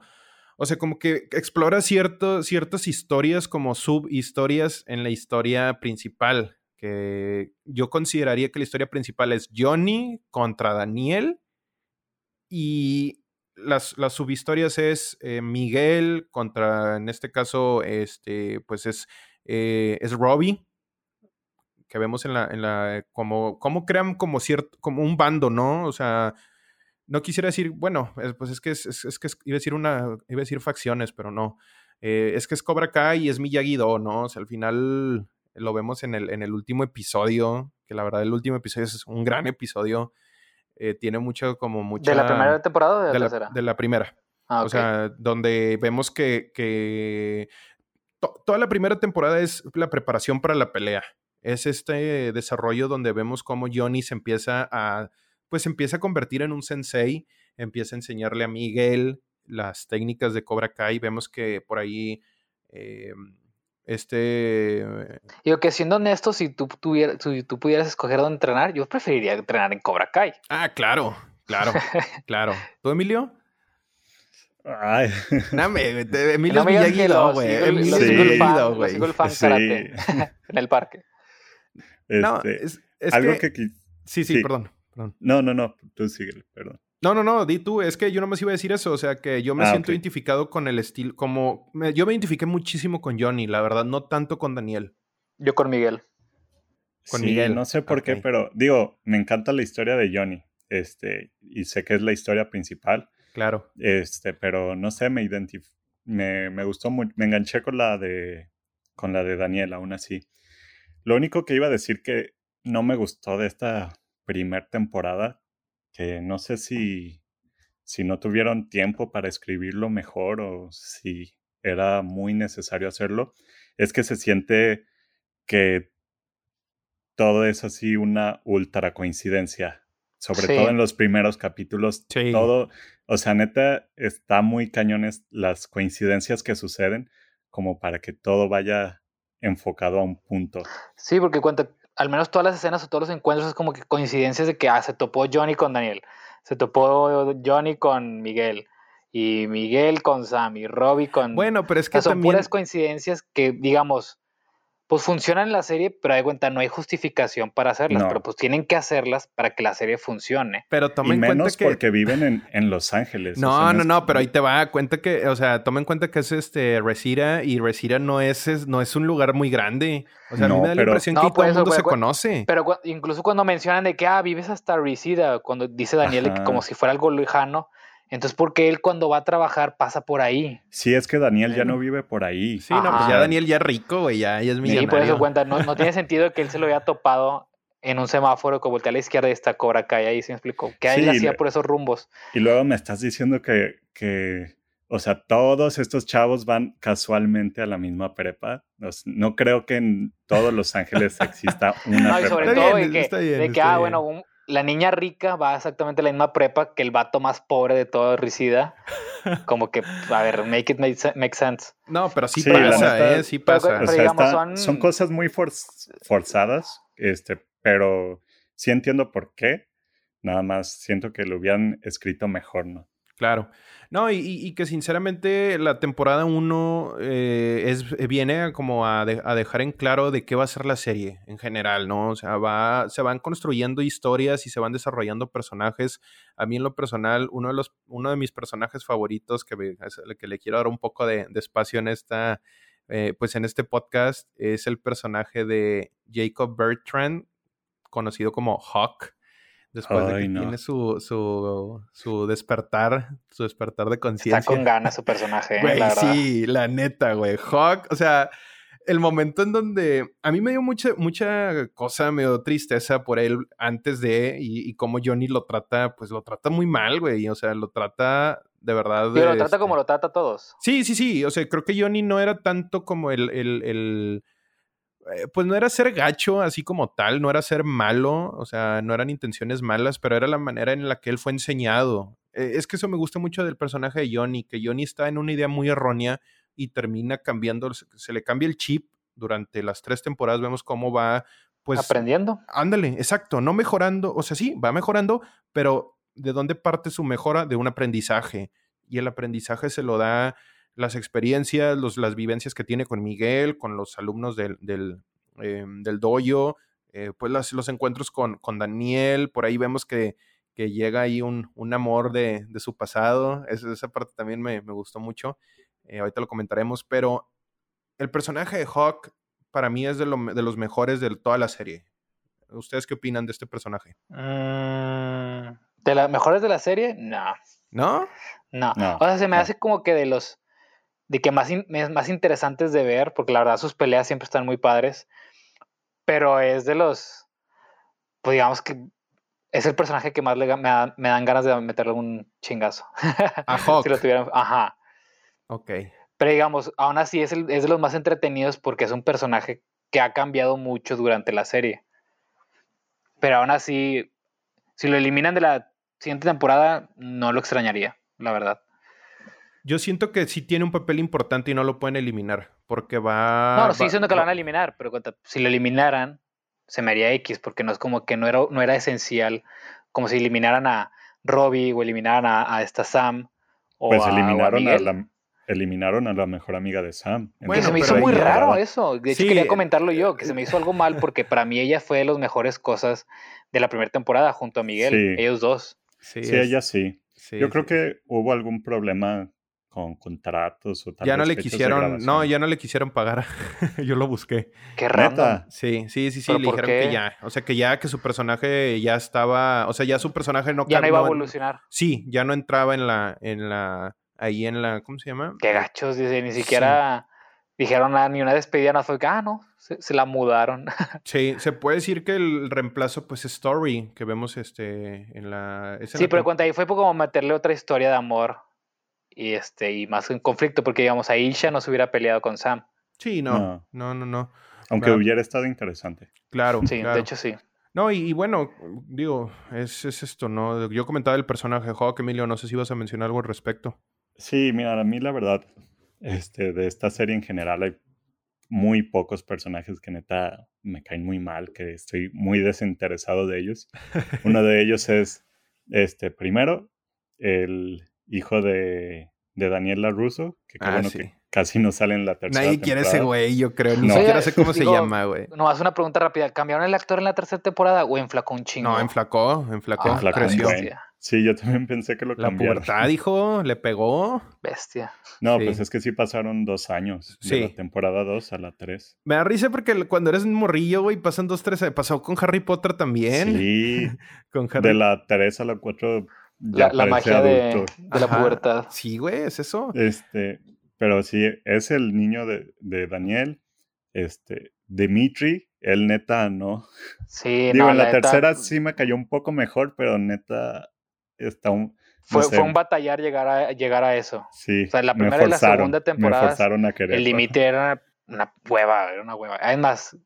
o sea, como que explora cierto, ciertas historias como subhistorias en la historia principal, que yo consideraría que la historia principal es Johnny contra Daniel y las, las subhistorias es eh, Miguel contra, en este caso, este, pues es, eh, es Robbie, que vemos en la, en la, como, cómo crean como cierto, como un bando, ¿no? O sea, no quisiera decir, bueno, pues es que es, que iba a decir una, iba a decir facciones, pero no. Eh, es que es Cobra Kai y es Miyagi-Do, ¿no? O sea, al final lo vemos en el, en el último episodio, que la verdad el último episodio es un gran episodio eh, tiene mucho, como mucha... ¿De la primera temporada o de la, tercera? de la primera. Ah, o sea, donde vemos que, que toda la primera temporada es la preparación para la pelea. Es este desarrollo donde vemos cómo Johnny se empieza a, pues empieza a convertir en un sensei, empieza a enseñarle a Miguel las técnicas de Cobra Kai. Vemos que por ahí eh, este. Digo que siendo honesto, si tú, tuvieras, si tú pudieras escoger dónde entrenar, yo preferiría entrenar en Cobra Kai. Ah, claro, claro, claro. ¿Tú, Emilio? Ay. No, me, Emilio no me Miyagi, güey. Emilio sí. Miyagi, güey. el fan karate en el parque. no, este, es, es algo que... Sí, sí, perdón, perdón. No, no, no, tú sigue, perdón. No, no, no, di tú, es que yo no me iba a decir eso, o sea, que yo me ah, siento identificado con el estilo, como, yo me identifiqué muchísimo con Johnny, la verdad, no tanto con Daniel. Yo con Miguel. Con Miguel. No sé por qué, pero digo, me encanta la historia de Johnny, este, y sé que es la historia principal. Claro. Este, pero no sé, me identif me, me gustó muy, me enganché con la de, con la de Daniel, aún así. Lo único que iba a decir que no me gustó de esta primer temporada que no sé si, si no tuvieron tiempo para escribirlo mejor o si era muy necesario hacerlo, es que se siente que todo es así una ultra coincidencia. Sobre todo en los primeros capítulos, todo, o sea, neta, está muy cañones las coincidencias que suceden como para que todo vaya enfocado a un punto. Sí, porque cuenta, al menos todas las escenas o todos los encuentros es como que coincidencias de que ah, se topó Johnny con Daniel, se topó Johnny con Miguel y Miguel con Sam y Robbie con... Bueno, pero es que son puras coincidencias que, digamos, pues funcionan en la serie, pero de cuenta no hay justificación para hacerlas, pero pues tienen que hacerlas para que la serie funcione. Pero tomen y menos que... porque viven en, en, Los Ángeles. No, no, no, pero ahí te va a cuenta que, o sea, tomen en cuenta que es este Resira y Resira no es, no es un lugar muy grande. O sea, a mí me da la impresión que todo el mundo se conoce. Pero incluso cuando mencionan de que, ah, vives hasta Resira, cuando dice Daniel que como si fuera algo lejano, entonces, ¿por qué él cuando va a trabajar pasa por ahí? Sí, es que Daniel ya no vive por ahí. Sí, no, pues ya Daniel ya es rico, güey, ya, es millonario. Sí, por eso cuenta, no, tiene sentido que él se lo haya topado en un semáforo que voltea a la izquierda y está Cobra Kai ahí, se me explicó. Que él hacía por esos rumbos. Y luego me estás diciendo que, que, o sea, todos estos chavos van casualmente a la misma prepa. No, creo que en todos Los Ángeles exista una no, y sobre todo de que, de que ah, bueno, un, la niña rica va exactamente a la misma prepa que el vato más pobre de todo Ricida. Como que, a ver, make it make, sense. No, pero sí, pasa, ¿eh? Sí pasa. son... cosas muy forzadas, este, pero sí entiendo por qué. Nada más siento que lo hubieran escrito mejor, ¿no? Claro. No, y, que sinceramente la temporada 1 eh, es, eh, viene como a, dejar en claro de qué va a ser la serie en general, ¿no? O sea, va, se van construyendo historias y se van desarrollando personajes. A mí en lo personal, uno de, los, uno de mis personajes favoritos que, que le quiero dar un poco de, espacio en esta, eh, pues en este podcast, es el personaje de Jacob Bertrand, conocido como Hawk Después de que tiene su, su, su, despertar, su despertar de conciencia. Está con ganas su personaje, ¿eh? güey. sí, la neta, güey. Hawk, o sea, el momento en donde a mí me dio mucha, mucha cosa, me dio tristeza por él antes de, y, y cómo Johnny lo trata, pues lo trata muy mal, güey. O sea, lo trata de verdad. Pero lo trata como este lo trata a todos. Sí, sí, sí. O sea, creo que Johnny no era tanto como el, el, el eh, pues no era ser gacho así como tal, no era ser malo, o sea, no eran intenciones malas, pero era la manera en la que él fue enseñado. Eh, es que eso me gusta mucho del personaje de Johnny, que Johnny está en una idea muy errónea y termina cambiando, se le cambia el chip durante las tres temporadas, vemos cómo va, pues... Aprendiendo. Ándale, exacto, no mejorando, o sea, sí, va mejorando, pero ¿de dónde parte su mejora? De un aprendizaje. Y el aprendizaje se lo da las experiencias, los, las vivencias que tiene con Miguel, con los alumnos del, del, eh, doyo, eh, pues los encuentros con, con, Daniel, por ahí vemos que, que llega ahí un, un amor de, de, su pasado, esa, esa parte también me, me gustó mucho, eh, ahorita lo comentaremos, pero el personaje de Hawk para mí es de, lo, de, los mejores de toda la serie. ¿Ustedes qué opinan de este personaje? Mm, ¿De las mejores de la serie? No. ¿No? No. no o sea, se me hace como que de los de que más, más interesantes de ver, porque la verdad sus peleas siempre están muy padres, pero es de los, pues digamos que es el personaje que más le, me, dan ganas de meterle un chingazo. A Hawk. si lo tuvieran, ajá. Ok. Pero digamos, aún así es, el, es de los más entretenidos porque es un personaje que ha cambiado mucho durante la serie. Pero aún así, si lo eliminan de la siguiente temporada, no lo extrañaría, la verdad. Yo siento que sí tiene un papel importante y no lo pueden eliminar, porque va... No, no estoy diciendo que lo van a eliminar, pero si lo eliminaran, se me haría X, porque no es como que no era, no era esencial, como si eliminaran a Robbie o eliminaran a, esta Sam. O pues eliminaron a, la, eliminaron a la mejor amiga de Sam. Bueno, se me hizo muy raro eso. De hecho, quería comentarlo yo, que se me hizo algo mal porque para mí ella fue de las mejores cosas de la primera temporada junto a Miguel, ellos dos. Sí, ella sí. yo creo que hubo algún problema con contratos o tal Ya no le quisieron, no, ya no le quisieron pagar. Yo lo busqué. Qué rata. Sí, sí, sí, sí, le dijeron que ya, o sea, que ya que su personaje ya estaba, o sea, ya su personaje no Ya no iba a evolucionar. sí, ya no entraba en la en la ahí en la ¿cómo se llama? Qué gachos, dice, ni siquiera dijeron nada, ni una despedida, no fue ah, no, se, la mudaron. sí, se puede decir que el reemplazo pues es Story, que vemos este en la Sí, pero cuenta ahí fue como meterle otra historia de amor y este y más un conflicto porque digamos a Isha no se hubiera peleado con Sam. Sí, no, no, no, no. Aunque hubiera estado interesante. Claro. Sí, de hecho sí. No, y, bueno, digo, es, es, esto, ¿no? Yo comentaba el personaje de Hawk, Emilio, no sé si vas a mencionar algo al respecto. Sí, mira, a mí la verdad, este, de esta serie en general hay muy pocos personajes que neta me caen muy mal, que estoy muy desinteresado de ellos. Uno de ellos es, este, primero, el, hijo de, de Daniela Russo, que ah, bueno que casi no sale en la tercera Nadie quiere ese güey, yo creo. Ni siquiera sé cómo se llama, güey. No, haz una pregunta rápida. ¿Cambiaron el actor en la tercera temporada o enflacó un chingo? No, enflacó, enflacó. Ah, creció. Sí, yo también pensé que lo cambiaron. La pubertad, dijo, le pegó. Bestia. No, pues es que sí pasaron dos años. De la temporada 2 a la 3. Me da risa porque cuando eres un morrillo, güey, pasan dos, tres. Pasó con Harry Potter también. Sí. con Harry... De la 3 a la 4 la, magia de, la pubertad. Sí, güey, es eso. Este, pero sí, es el niño de, de Daniel. Este, Dimitri, el neta no. Sí, Digo, en la, tercera sí me cayó un poco mejor, pero neta está un. fue, fue, un batallar llegar a, llegar a eso. Sí. O sea, la primera y la segunda temporada. El límite era una hueva, era una hueva. Además,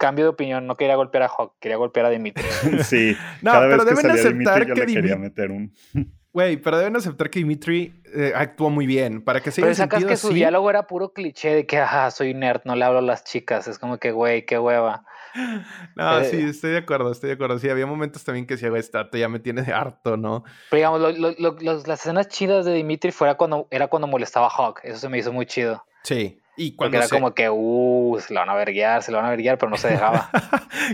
cambio de opinión, no quería golpear a Hawk, quería golpear a Dimitri. sí, no, pero deben aceptar que Dimitri, quería meter un... Güey, pero deben aceptar que Dimitri eh, actuó muy bien. Para que se Pero sacas que su diálogo era puro cliché de que, ajá, soy nerd, no le hablo a las chicas. Es como que, güey, qué hueva. No, sí, eh, estoy de acuerdo, estoy de acuerdo. Sí, había momentos también que decía, güey, esta ya me tiene harto, ¿no? Pero digamos, las escenas chidas de Dimitri fuera cuando, era cuando molestaba a Hawk. Eso se me hizo muy chido. Sí. Y cuando Porque era como que, uh, se lo van a verguiar, se lo van a verguiar, pero no se dejaba.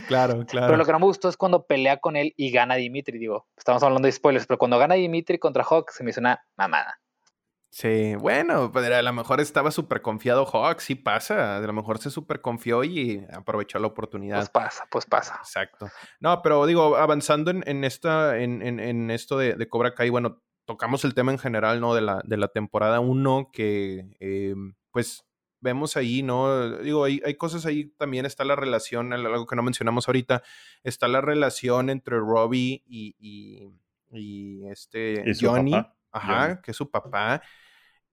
claro, claro. Pero lo que no me gustó es cuando pelea con él y gana Dimitri. Digo, estamos hablando de spoilers, pero cuando gana Dimitri contra Hawk se me hizo una mamada. Sí, bueno, pues a lo mejor estaba súper confiado Hawk, sí pasa, a lo mejor se súper confió y aprovechó la oportunidad. Pues pasa, pues pasa. Exacto. No, pero digo, avanzando en, esta, en, esto de, Cobra Kai, bueno, tocamos el tema en general, ¿no? De la, de la temporada 1, que eh, pues vemos ahí, ¿no? Digo, hay, hay, cosas ahí, también está la relación, algo que no mencionamos ahorita, está la relación entre Robbie y, y, este Johnny, ajá, que es su papá.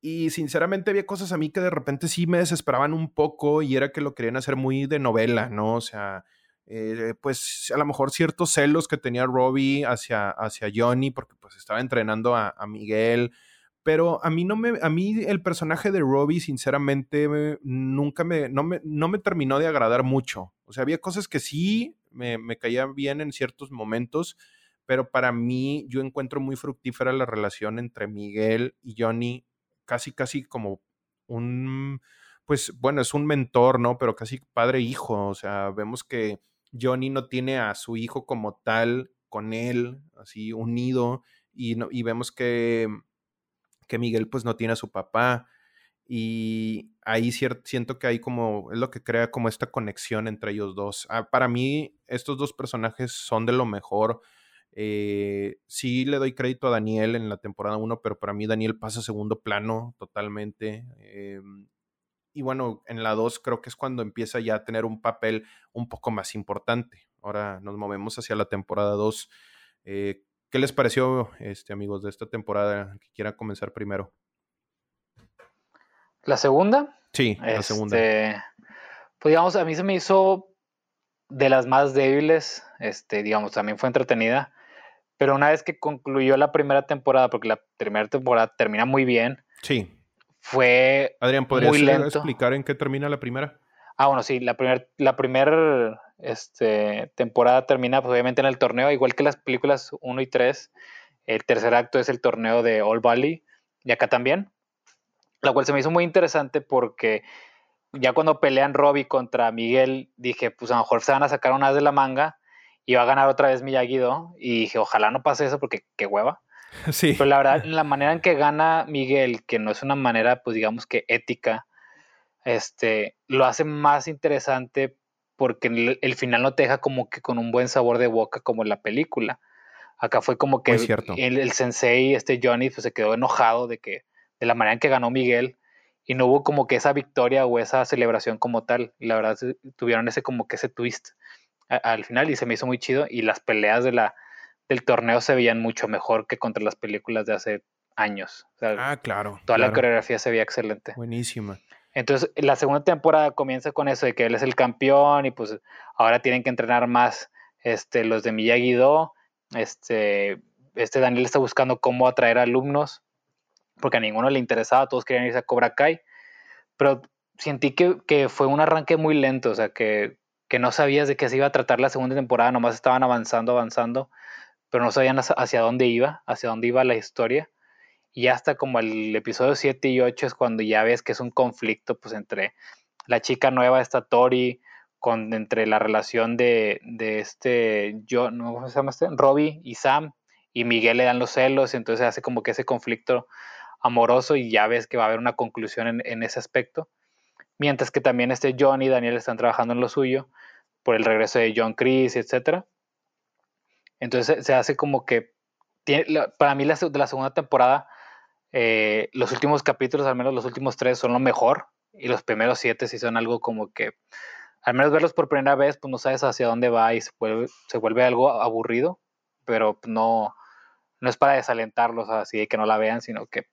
Y sinceramente había cosas a mí que de repente sí me desesperaban un poco y era que lo querían hacer muy de novela, ¿no? O sea, eh, pues a lo mejor ciertos celos que tenía Robbie hacia, hacia Johnny porque pues estaba entrenando a, Miguel. Pero a mí no me, a mí el personaje de Robbie, sinceramente, nunca me no, me, no me terminó de agradar mucho. O sea, había cosas que sí me, me caían bien en ciertos momentos, pero para mí yo encuentro muy fructífera la relación entre Miguel y Johnny casi, casi como un, pues bueno, es un mentor, ¿no? Pero casi padre-hijo, o sea, vemos que Johnny no tiene a su hijo como tal con él, así unido, y, no, y vemos que, que Miguel pues no tiene a su papá. Y ahí siento que hay como, es lo que crea como esta conexión entre ellos dos. Ah, para mí, estos dos personajes son de lo mejor. Eh, sí le doy crédito a Daniel en la temporada 1, pero para mí Daniel pasa a segundo plano totalmente. Eh, y bueno, en la 2 creo que es cuando empieza ya a tener un papel un poco más importante. Ahora nos movemos hacia la temporada 2. Eh, ¿Qué les pareció, este, amigos, de esta temporada? Que quiera comenzar primero. ¿La segunda? Sí, la segunda. Este, pues digamos, a mí se me hizo de las más débiles, este, digamos, también fue entretenida. Pero una vez que concluyó la primera temporada, porque la primera temporada termina muy bien. Sí. Fue. Adrián, ¿podrías explicar en qué termina la primera? Ah, bueno, sí, la primera la primer, este, temporada termina pues, obviamente en el torneo, igual que las películas 1 y 3. El tercer acto es el torneo de All Valley, y acá también. La cual se me hizo muy interesante porque ya cuando pelean Robbie contra Miguel, dije, pues a lo mejor se van a sacar unas de la manga y va a ganar otra vez Miyagi-Do. Y dije, ojalá no pase eso porque qué hueva. Sí. Pero la verdad, la manera en que gana Miguel, que no es una manera, pues digamos que ética, este, lo hace más interesante porque el, final no te deja como que con un buen sabor de boca como en la película. Acá fue como que el, el, sensei, este Johnny, pues se quedó enojado de que, de la manera en que ganó Miguel, y no hubo como que esa victoria o esa celebración como tal. Y la verdad tuvieron ese como que ese twist al final y se me hizo muy chido y las peleas de la, del torneo se veían mucho mejor que contra las películas de hace años. ah, claro. Toda la coreografía se veía excelente. Buenísima. Entonces, la segunda temporada comienza con eso de que él es el campeón y pues ahora tienen que entrenar más este, los de Miyagi-Do. Este, este Daniel está buscando cómo atraer alumnos porque a ninguno le interesaba, todos querían irse a Cobra Kai. Pero sentí que, que fue un arranque muy lento, o sea, que que no sabías de qué se iba a tratar la segunda temporada, nomás estaban avanzando, avanzando, pero no sabían hacia dónde iba, hacia dónde iba la historia. Y hasta como el episodio 7 y 8 es cuando ya ves que es un conflicto pues entre la chica nueva, esta Tori, con, entre la relación de, de este, yo, ¿no? ¿cómo se llama este? Robbie y Sam, y Miguel le dan los celos, entonces hace como que ese conflicto amoroso y ya ves que va a haber una conclusión en, ese aspecto mientras que también este John y Daniel están trabajando en lo suyo por el regreso de John Chris, etc. Entonces se hace como que, tiene, para mí la, la segunda temporada, eh, los últimos capítulos, al menos los últimos tres, son lo mejor. Y los primeros siete sí son algo como que, al menos verlos por primera vez, pues no sabes hacia dónde va y se vuelve, se vuelve algo aburrido, pero no, no es para desalentarlos así de que no la vean, sino que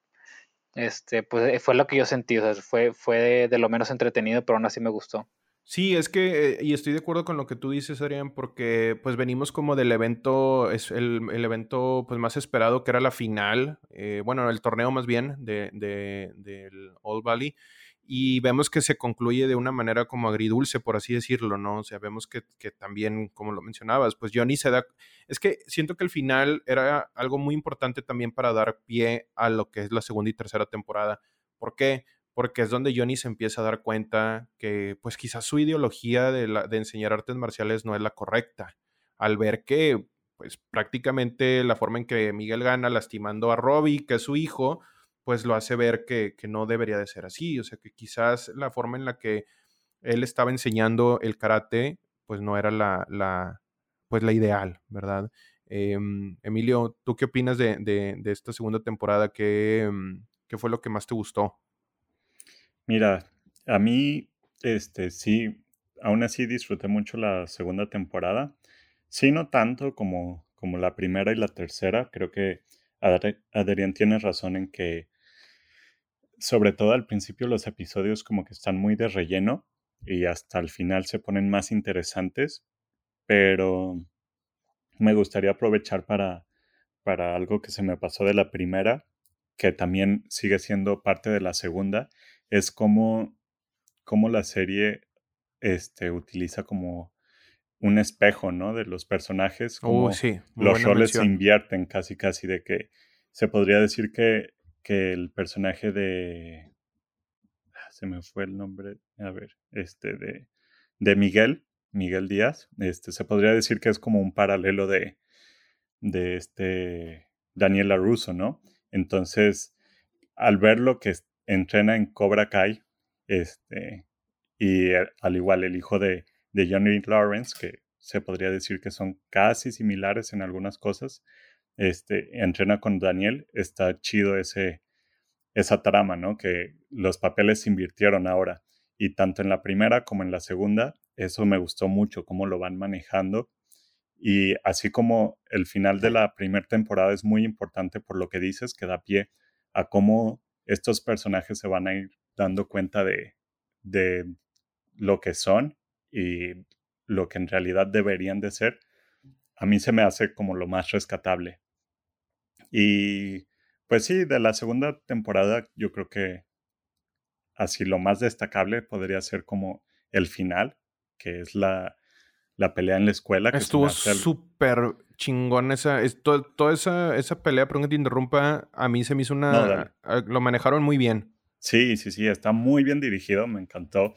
este, pues eh, fue lo que yo sentí, o sea, fue, fue de, lo menos entretenido, pero aún así me gustó. Sí, es que, eh, y estoy de acuerdo con lo que tú dices, Adrián, porque pues venimos como del evento, es el, el evento pues más esperado que era la final, eh, bueno, el torneo más bien de, de, del All Valley, y vemos que se concluye de una manera como agridulce, por así decirlo, ¿no? O sea, vemos que, también, como lo mencionabas, pues Johnny se da... Es que siento que el final era algo muy importante también para dar pie a lo que es la segunda y tercera temporada. ¿Por qué? Porque es donde Johnny se empieza a dar cuenta que, pues quizás su ideología de, de enseñar artes marciales no es la correcta. Al ver que, pues prácticamente la forma en que Miguel gana lastimando a Robbie, que es su hijo, pues lo hace ver que, no debería de ser así. O sea, que quizás la forma en la que él estaba enseñando el karate, pues no era la, pues la ideal, ¿verdad? Em, Emilio, ¿tú qué opinas de, esta segunda temporada? ¿Qué, em, ¿Qué, fue lo que más te gustó? Mira, a mí, este, sí, aún así disfruté mucho la segunda temporada. Sí, no tanto como, como la primera y la tercera. Creo que Adrián tiene razón en que, sobre todo al principio, los episodios como que están muy de relleno y hasta el final se ponen más interesantes. Pero me gustaría aprovechar para, para algo que se me pasó de la primera, que también sigue siendo parte de la segunda, es cómo, cómo la serie este, utiliza como un espejo, ¿no? De los personajes, como uh, sí, los roles se invierten casi, casi, de que se podría decir que, que el personaje de... Ah, se me fue el nombre, a ver, este, de, de Miguel, Miguel Díaz, este, se podría decir que es como un paralelo de, de este Daniela Russo, ¿no? Entonces, al ver lo que entrena en Cobra Kai, este, y al igual el hijo de, de Johnny Lawrence, que se podría decir que son casi similares en algunas cosas, este, entrena con Daniel, está chido ese, esa trama, ¿no? Que los papeles se invirtieron ahora. Y tanto en la primera como en la segunda eso me gustó mucho, cómo lo van manejando. Y así como el final de la primera temporada es muy importante por lo que dices, que da pie a cómo estos personajes se van a ir dando cuenta de, de lo que son y lo que en realidad deberían de ser, a mí se me hace como lo más rescatable. Y pues sí, de la segunda temporada yo creo que así lo más destacable podría ser como el final, que es la, la pelea en la escuela. Estuvo súper chingón esa, toda esa, esa pelea, perdón que te interrumpa, a mí se me hizo una... lo manejaron muy bien. Sí, sí, sí, está muy bien dirigido, me encantó,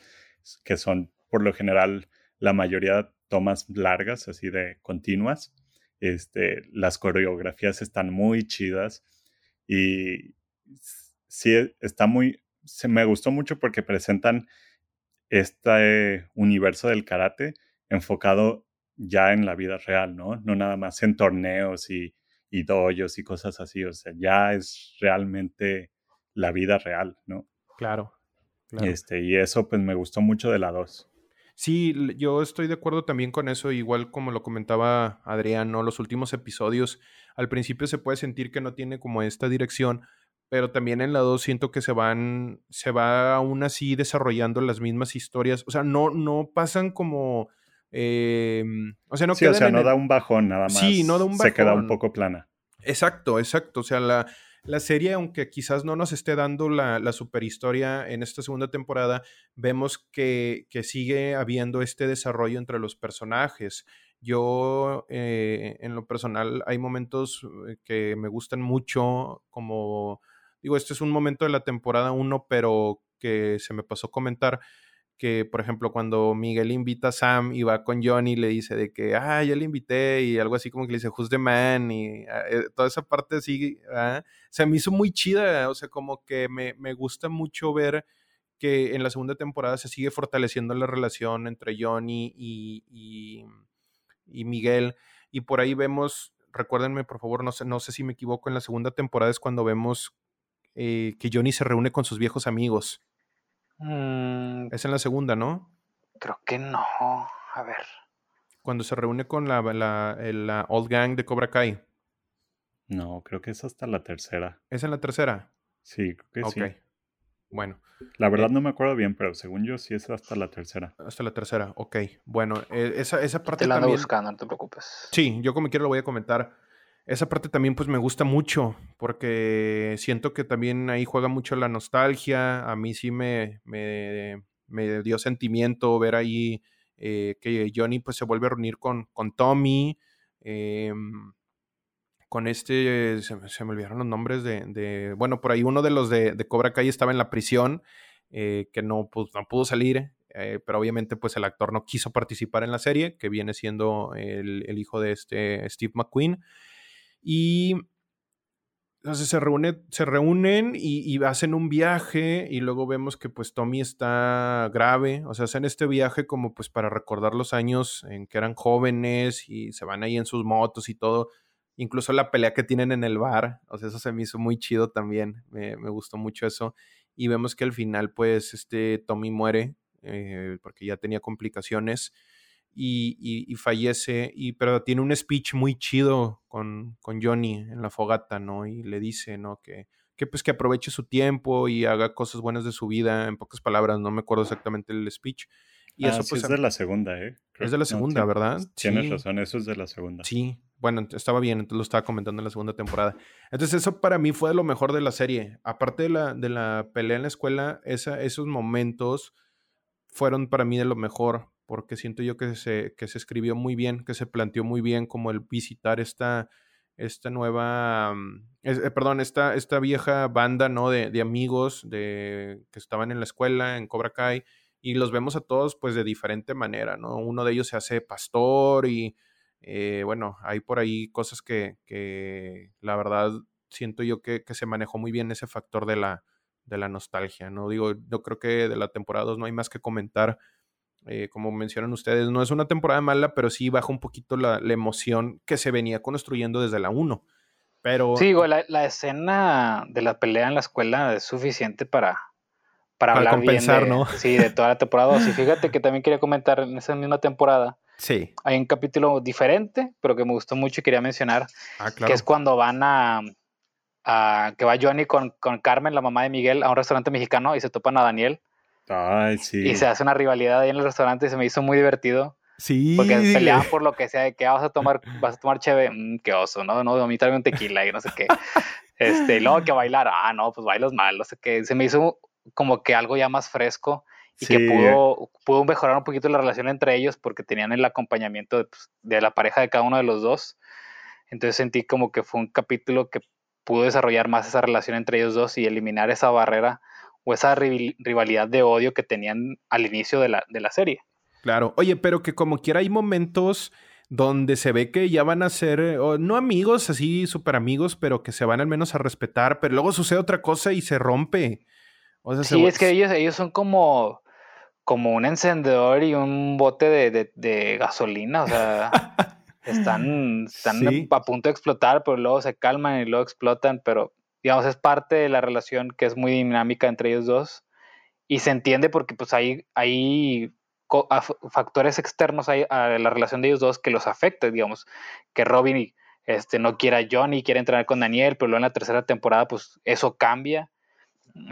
que son por lo general la mayoría tomas largas, así de continuas. Este, las coreografías están muy chidas y sí, está muy, se me gustó mucho porque presentan este universo del karate enfocado ya en la vida real, ¿no? No nada más en torneos y, y dojos y cosas así, o sea, ya es realmente la vida real, ¿no? Claro, Este, y eso pues me gustó mucho de la 2. Sí, yo estoy de acuerdo también con eso, igual como lo comentaba Adrián, ¿no? Los últimos episodios, al principio se puede sentir que no tiene como esta dirección, pero también en la 2 siento que se van, se va aún así desarrollando las mismas historias, o sea, no, no pasan como... Em, o sea, no, sí, o sea, no da un bajón nada más. Sí, no da un bajón. Se queda un poco plana. Exacto, exacto. O sea, la, la serie, aunque quizás no nos esté dando la, la superhistoria en esta segunda temporada, vemos que, que, sigue habiendo este desarrollo entre los personajes. Yo, eh, en lo personal, hay momentos eh, que me gustan mucho, como Digo, este es un momento de la temporada 1, pero que se me pasó comentar que, por ejemplo, cuando Miguel invita a Sam y va con Johnny, le dice de que, ah, ya le invité y algo así como que le dice, who's the man? Y ah, eh, toda esa parte así, ¿ah? se me hizo muy chida, o sea, como que me, me, gusta mucho ver que en la segunda temporada se sigue fortaleciendo la relación entre Johnny y, y, y Miguel. Y por ahí vemos, recuérdenme por favor, no sé, no sé si me equivoco, en la segunda temporada es cuando vemos eh, que Johnny se reúne con sus viejos amigos. Mm. es en la segunda, ¿no? Creo que no. A ver. Cuando se reúne con la, la, Old Gang de Cobra Kai. No, creo que es hasta la tercera. ¿Es en la tercera? Sí, creo que sí. Ok. Bueno. La verdad eh no me acuerdo bien, pero según yo sí es hasta la tercera. Hasta la tercera, ok. Bueno, eh, esa, esa parte te la también... buscando, no te preocupes. Sí, yo como quiero lo voy a comentar. Esa parte también pues me gusta mucho porque siento que también ahí juega mucho la nostalgia. A mí sí me, me, dio sentimiento ver ahí eh, que Johnny pues se vuelve a reunir con, con Tommy. Em, con este, se, me olvidaron los nombres de, bueno, por ahí uno de los de, Cobra Kai estaba en la prisión, eh, que no, pues, no pudo salir, eh, pero obviamente pues el actor no quiso participar en la serie, que viene siendo el, el hijo de este Steve McQueen. Y Entonces se, reúne, se reúnen y, hacen un viaje y luego vemos que pues Tommy está grave, o sea, hacen este viaje como pues para recordar los años en que eran jóvenes y se van ahí en sus motos y todo, incluso la pelea que tienen en el bar, o sea, eso se me hizo muy chido también, me, gustó mucho eso y vemos que al final pues este Tommy muere eh, porque ya tenía complicaciones y, fallece, y, pero tiene un speech muy chido con, con, Johnny en la fogata, ¿no? Y le dice, ¿no? Que, que pues que aproveche su tiempo y haga cosas buenas de su vida, en pocas palabras, no me acuerdo exactamente el speech. Y ah, eso pues, es de la segunda, ¿eh? es de la segunda, ¿verdad? Tienes razón, eso es de la segunda. Sí, bueno, estaba bien, entonces lo estaba comentando en la segunda temporada. Entonces eso para mí fue lo mejor de la serie. Aparte de la, de la pelea en la escuela, esa, esos momentos fueron para mí de lo mejor porque siento yo que se, que se escribió muy bien, que se planteó muy bien como el visitar esta, esta nueva, mm, eh, perdón, esta, esta vieja banda, ¿no? De, de, amigos de, que estaban en la escuela, en Cobra Kai, y los vemos a todos pues de diferente manera, ¿no? Uno de ellos se hace pastor y, eh, bueno, hay por ahí cosas que, que la verdad siento yo que, que, se manejó muy bien ese factor de la, de la nostalgia, ¿no? Digo, yo creo que de la temporada 2 no hay más que comentar eh, como mencionan ustedes, no es una temporada mala, pero sí baja un poquito la, emoción que se venía construyendo desde la 1. Pero... Sí, la, escena de la pelea en la escuela es suficiente para, para, hablar compensar, bien de, ¿no? Sí, de toda la temporada. Y fíjate que también quería comentar en esa misma temporada. Sí. Hay un capítulo diferente, pero que me gustó mucho y quería mencionar, ah, que es cuando van a, a que va Johnny con, con Carmen, la mamá de Miguel, a un restaurante mexicano y se topan a Daniel Ay, sí. Y se hace una rivalidad ahí en el restaurante y se me hizo muy divertido. Sí. Porque peleaban por lo que sea, de que ah, vas a tomar, vas a tomar cheve, mm, qué oso, ¿no? No, a mí un tequila y no sé qué. Este, y luego que bailar, ah, no, pues bailas mal, no sé qué. Se me hizo como que algo ya más fresco y que pudo, pudo mejorar un poquito la relación entre ellos porque tenían el acompañamiento de, pues, de la pareja de cada uno de los dos. Entonces sentí como que fue un capítulo que pudo desarrollar más esa relación entre ellos dos y eliminar esa barrera o esa rivalidad de odio que tenían al inicio de la, de la serie. Claro, oye, pero que como quiera hay momentos donde se ve que ya van a ser, no amigos, así súper amigos, pero que se van al menos a respetar, pero luego sucede otra cosa y se rompe. sí, es que ellos, ellos son como, como un encendedor y un bote de, gasolina, o sea, están, están a punto de explotar, pero luego se calman y luego explotan, pero digamos, es parte de la relación que es muy dinámica entre ellos dos y se entiende porque pues hay, hay factores externos a la relación de ellos dos que los afectan, digamos, que Robin este, no quiera a Johnny, quiere entrenar con Daniel, pero luego en la tercera temporada pues eso cambia.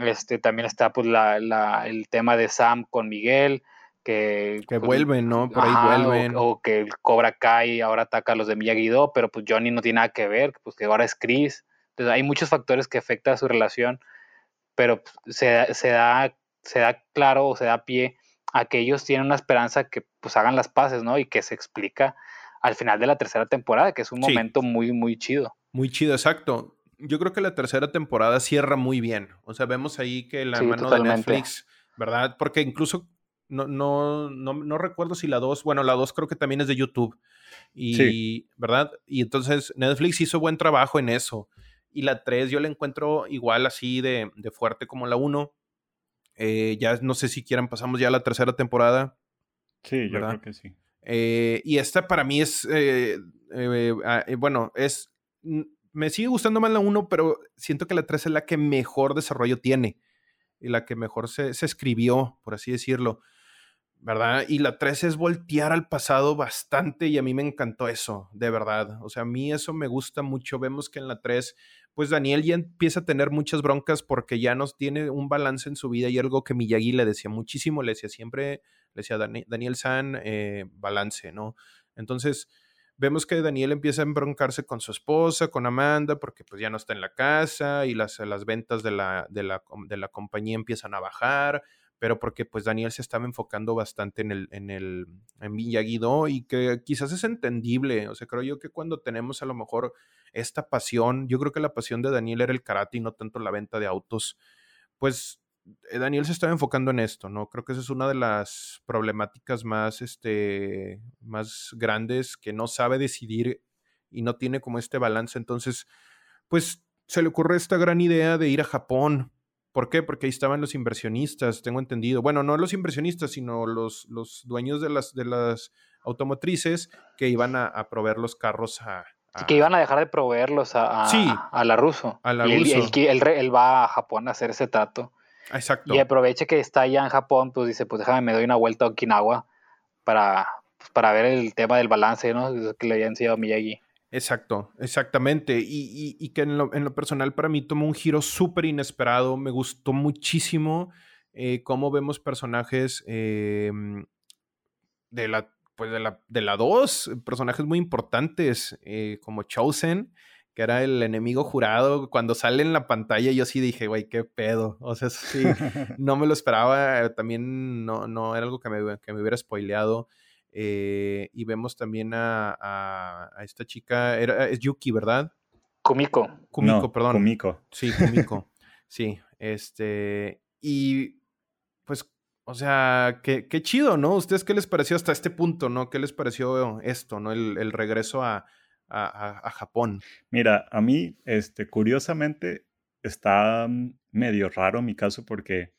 Este, también está pues la, la, el tema de Sam con Miguel, que, que pues, vuelven, ¿no? Por ahí vuelven. O, que el Cobra Kai ahora ataca a los de Miyagi-Do, pero pues Johnny no tiene nada que ver, pues que ahora es Chris. Entonces hay muchos factores que afectan a su relación, pero se, se, da, se da claro o se da pie a que ellos tienen una esperanza que pues hagan las paces, ¿no? Y que se explica al final de la tercera temporada, que es un momento muy, muy chido. Muy chido, exacto. Yo creo que la tercera temporada cierra muy bien. O sea, vemos ahí que la mano de Netflix, ¿verdad? Porque incluso no, no, no, no recuerdo si la 2, bueno, la 2 creo que también es de YouTube. Y, ¿verdad? Y entonces Netflix hizo buen trabajo en eso. Y la 3 yo la encuentro igual así de, fuerte como la 1. Eh, ya no sé si quieran, pasamos ya a la tercera temporada. Sí, yo creo que sí. Eh, y esta para mí es, eh, ah, bueno, es, me sigue gustando más la 1, pero siento que la 3 es la que mejor desarrollo tiene y la que mejor se, se escribió, por así decirlo. ¿verdad? Y la 3 es voltear al pasado bastante y a mí me encantó eso, de verdad. O sea, a mí eso me gusta mucho. Vemos que en la 3 pues Daniel ya empieza a tener muchas broncas porque ya no tiene un balance en su vida y algo que Miyagi le decía muchísimo, le decía siempre, le decía Daniel San, eh, balance, ¿no? Entonces, vemos que Daniel empieza a embroncarse con su esposa, con Amanda, porque pues ya no está en la casa y las, las ventas de la, de, la, de la compañía empiezan a bajar pero porque pues Daniel se estaba enfocando bastante en el, en el, en Miyagi-Do y que quizás es entendible, o sea, creo yo que cuando tenemos a lo mejor esta pasión, yo creo que la pasión de Daniel era el karate y no tanto la venta de autos, pues eh, Daniel se estaba enfocando en esto, ¿no? Creo que esa es una de las problemáticas más, este, más grandes que no sabe decidir y no tiene como este balance, entonces, pues se le ocurre esta gran idea de ir a Japón. ¿Por qué? Porque ahí estaban los inversionistas, tengo entendido. Bueno, no los inversionistas, sino los, los dueños de las, de las automotrices que iban a, proveer los carros a, que iban a dejar de proveerlos a, a, la Ruso. A la y Él, él, va a Japón a hacer ese trato. Exacto. Y aproveche que está allá en Japón, pues dice, pues déjame, me doy una vuelta a Okinawa para, pues, para ver el tema del balance, ¿no? Que le había enseñado Miyagi. Exacto, exactamente. Y, que en lo, personal para mí tomó un giro súper inesperado. Me gustó muchísimo eh, cómo vemos personajes em, de la pues de la, de la 2, personajes muy importantes, eh, como Chosen, que era el enemigo jurado. Cuando sale en la pantalla, yo sí dije, güey, qué pedo. O sea, sí, no me lo esperaba. También no, no era algo que me, que me hubiera spoileado. Eh, y vemos también a, a, esta chica, era, es Yuki, ¿verdad? Kumiko. Kumiko, perdón. Kumiko. Sí, Kumiko. sí, este. Y pues, o sea, qué, qué, chido, ¿no? ¿Ustedes qué les pareció hasta este punto, ¿no? ¿Qué les pareció esto, ¿no? El, el regreso a, a, Japón. Mira, a mí, este, curiosamente, está medio raro mi caso porque,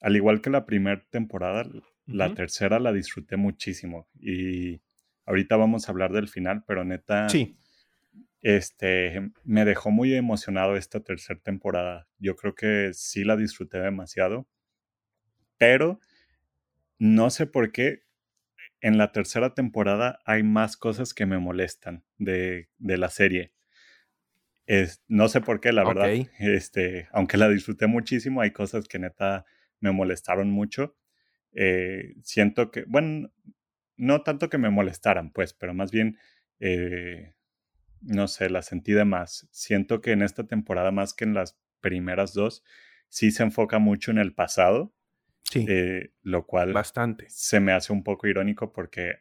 al igual que la primera temporada, la tercera la disfruté muchísimo. Y ahorita vamos a hablar del final, pero neta. Sí. Este, me dejó muy emocionado esta tercera temporada. Yo creo que sí la disfruté demasiado. Pero no sé por qué en la tercera temporada hay más cosas que me molestan de, la serie. Es, no sé por qué, la verdad. Este, aunque la disfruté muchísimo, hay cosas que neta me molestaron mucho. Eh, siento que, bueno, no tanto que me molestaran, pues, pero más bien, eh, no sé, la sentí de más. Siento que en esta temporada, más que en las primeras dos, sí se enfoca mucho en el pasado Sí. Eh, lo cual bastante. se me hace un poco irónico porque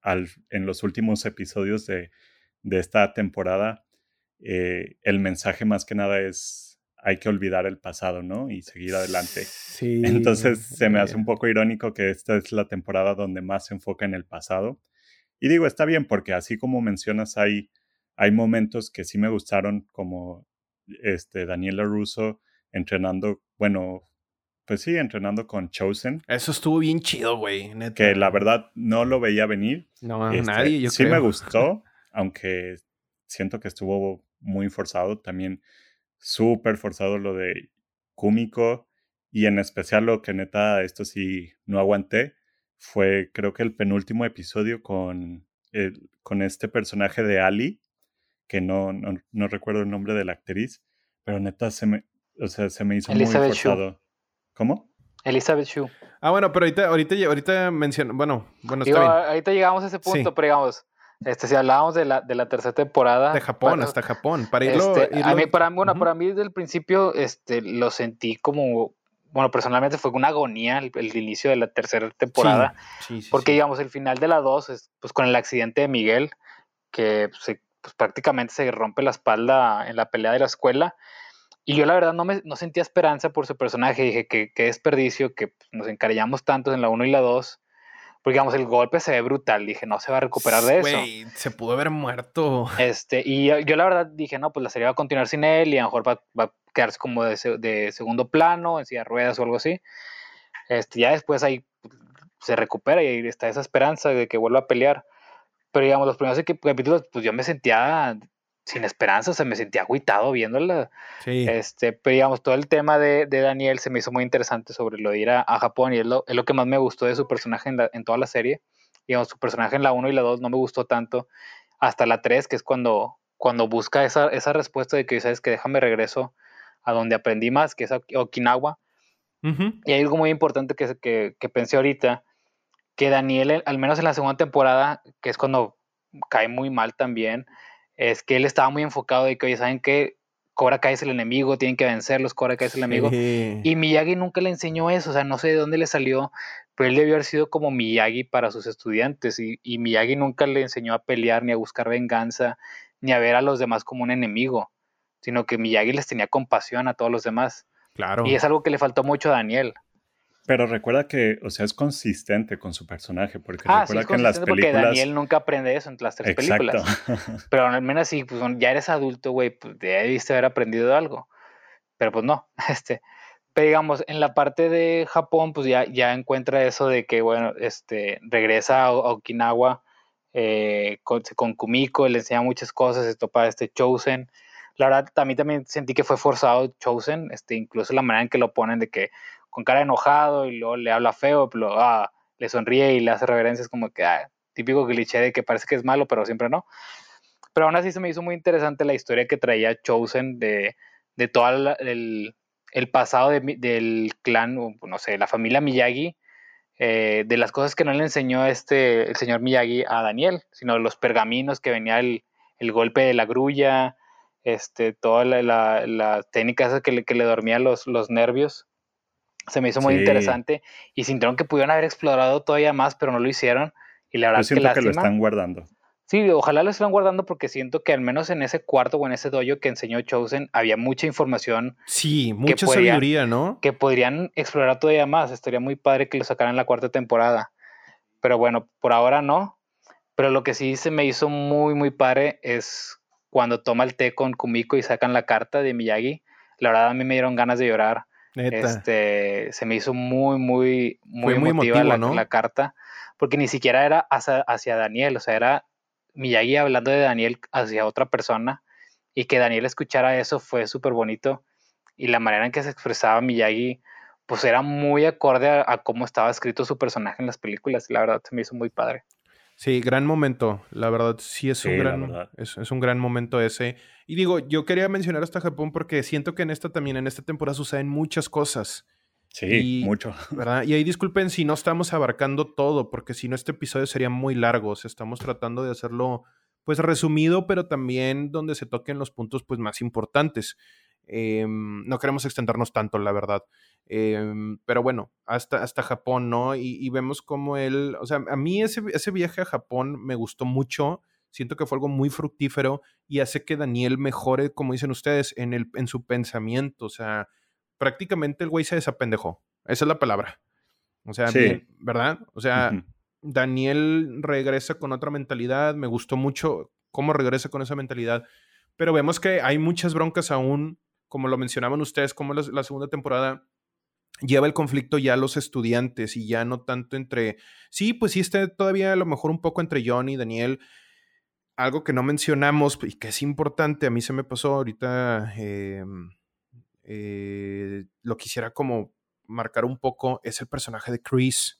al, en los últimos episodios de, de esta temporada, eh, el mensaje más que nada es hay que olvidar el pasado, ¿no? Y seguir adelante. Sí, Entonces se me hace un poco irónico que esta es la temporada donde más se enfoca en el pasado. Y digo, está bien porque así como mencionas, hay, hay momentos que sí me gustaron, como este, Daniela Russo entrenando, bueno, pues sí, entrenando con Chosen. Eso estuvo bien chido, güey. Que la verdad no lo veía venir. No, este, nadie, yo Sí me gustó, aunque siento que estuvo muy forzado. También súper forzado lo de Kumiko. Y en especial lo que neta, esto sí no aguanté, fue creo que el penúltimo episodio con, el, con este personaje de Ali, que no, no, recuerdo el nombre de la actriz, pero neta se me, o sea, se me hizo muy forzado. ¿Cómo? Elizabeth Shue. Ah, bueno, pero ahorita, ahorita, ahorita menciono, bueno, bueno, está bien. Ahorita llegamos a ese punto, pero digamos, este, si hablábamos de la, de la tercera temporada. De Japón, hasta Japón. Para irlo, este, A mí, para, bueno, para mí desde el principio este, lo sentí como, bueno, personalmente fue una agonía el, inicio de la tercera temporada. Sí, sí, porque, digamos, el final de la dos, es, pues con el accidente de Miguel, que pues, pues, prácticamente se rompe la espalda en la pelea de la escuela. Y yo la verdad no, me, no sentía esperanza por su personaje. Dije que qué desperdicio, que pues, nos encariñamos tanto en la 1 y la 2. Porque digamos, el golpe se ve brutal. Dije, no se va a recuperar de eso. se pudo haber muerto. Este, y yo, la verdad dije, no, pues la serie va a continuar sin él y a lo mejor va, va a quedarse como de, de, segundo plano, en silla de ruedas o algo así. Este, ya después ahí se recupera y ahí está esa esperanza de que vuelva a pelear. Pero digamos, los primeros capítulos, pues yo me sentía sin esperanza, o sea, me sentía agüitado viéndola. Sí. Este, pero digamos, todo el tema de, Daniel se me hizo muy interesante sobre lo de ir a, Japón y es lo, es lo, que más me gustó de su personaje en, en, toda la serie. Digamos, su personaje en la 1 y la 2 no me gustó tanto hasta la 3, que es cuando, cuando busca esa, esa respuesta de que, sabes que déjame regreso a donde aprendí más, que es Okinawa. Y hay algo muy importante que, que, que pensé ahorita, que Daniel, al menos en la segunda temporada, que es cuando cae muy mal también, es que él estaba muy enfocado de que, oye, ¿saben qué? Cobra Kai es el enemigo, tienen que vencerlos, Cobra Kai es el enemigo. Y Miyagi nunca le enseñó eso, o sea, no sé de dónde le salió, pero él debió haber sido como Miyagi para sus estudiantes. Y, y Miyagi nunca le enseñó a pelear, ni a buscar venganza, ni a ver a los demás como un enemigo, sino que Miyagi les tenía compasión a todos los demás. Claro. Y es algo que le faltó mucho a Daniel. Pero recuerda que, o sea, es consistente con su personaje, porque ah, recuerda que en las películas... Porque Daniel nunca aprende eso en las tres películas. Pero al menos si pues, ya eres adulto, güey, pues debiste haber aprendido algo. Pero pues no, este... Pero digamos, en la parte de Japón, pues ya, ya encuentra eso de que, bueno, este, regresa a, Okinawa eh, con, con, Kumiko, le enseña muchas cosas, se topa este Chosen. La verdad, también, también sentí que fue forzado Chosen, este, incluso la manera en que lo ponen de que con cara enojado y luego le habla feo, pero, ah, le sonríe y le hace reverencias como que ah, típico cliché de que parece que es malo, pero siempre no. Pero aún así se me hizo muy interesante la historia que traía Chosen de, de todo el, pasado del clan, no sé, la familia Miyagi, eh, de las cosas que no le enseñó este, el señor Miyagi a Daniel, sino los pergaminos que venía el, el golpe de la grulla, este, toda la, la, la técnica que le, que le dormía los, los nervios se me hizo muy interesante y sintieron que pudieron haber explorado todavía más, pero no lo hicieron. Y la verdad Yo siento que, lo están guardando. Sí, ojalá lo estén guardando porque siento que al menos en ese cuarto o en ese dojo que enseñó Chosen había mucha información. Sí, mucha sabiduría, ¿no? Que podrían explorar todavía más. Estaría muy padre que lo sacaran en la cuarta temporada. Pero bueno, por ahora no. Pero lo que sí se me hizo muy, muy padre es cuando toma el té con Kumiko y sacan la carta de Miyagi. La verdad a mí me dieron ganas de llorar este, se me hizo muy, muy, muy, emotiva la, carta, porque ni siquiera era hacia, Daniel, o sea, era Miyagi hablando de Daniel hacia otra persona y que Daniel escuchara eso fue súper bonito y la manera en que se expresaba Miyagi pues era muy acorde a, a, cómo estaba escrito su personaje en las películas y la verdad se me hizo muy padre. Sí, gran momento. La verdad, sí es un gran, es, un gran momento ese. Y digo, yo quería mencionar hasta Japón porque siento que en esta también, en esta temporada suceden muchas cosas. Sí, mucho. ¿Verdad? Y ahí disculpen si no estamos abarcando todo, porque si no este episodio sería muy largo. O sea, estamos tratando de hacerlo pues resumido, pero también donde se toquen los puntos pues más importantes. Em, no queremos extendernos tanto, la verdad. Em, pero bueno, hasta, hasta Japón, ¿no? Y, vemos como él, o sea, a mí ese, ese viaje a Japón me gustó mucho. Siento que fue algo muy fructífero y hace que Daniel mejore, como dicen ustedes, en, el, en su pensamiento. O sea, prácticamente el güey se desapendejó. Esa es la palabra. O sea, ¿verdad? O sea, Daniel regresa con otra mentalidad. Me gustó mucho cómo regresa con esa mentalidad. Pero vemos que hay muchas broncas aún como lo mencionaban ustedes, como la, segunda temporada lleva el conflicto ya a los estudiantes y ya no tanto entre, sí, pues sí está todavía a lo mejor un poco entre John y Daniel. Algo que no mencionamos y que es importante, a mí se me pasó ahorita, em, eh, lo quisiera como marcar un poco, es el personaje de Chris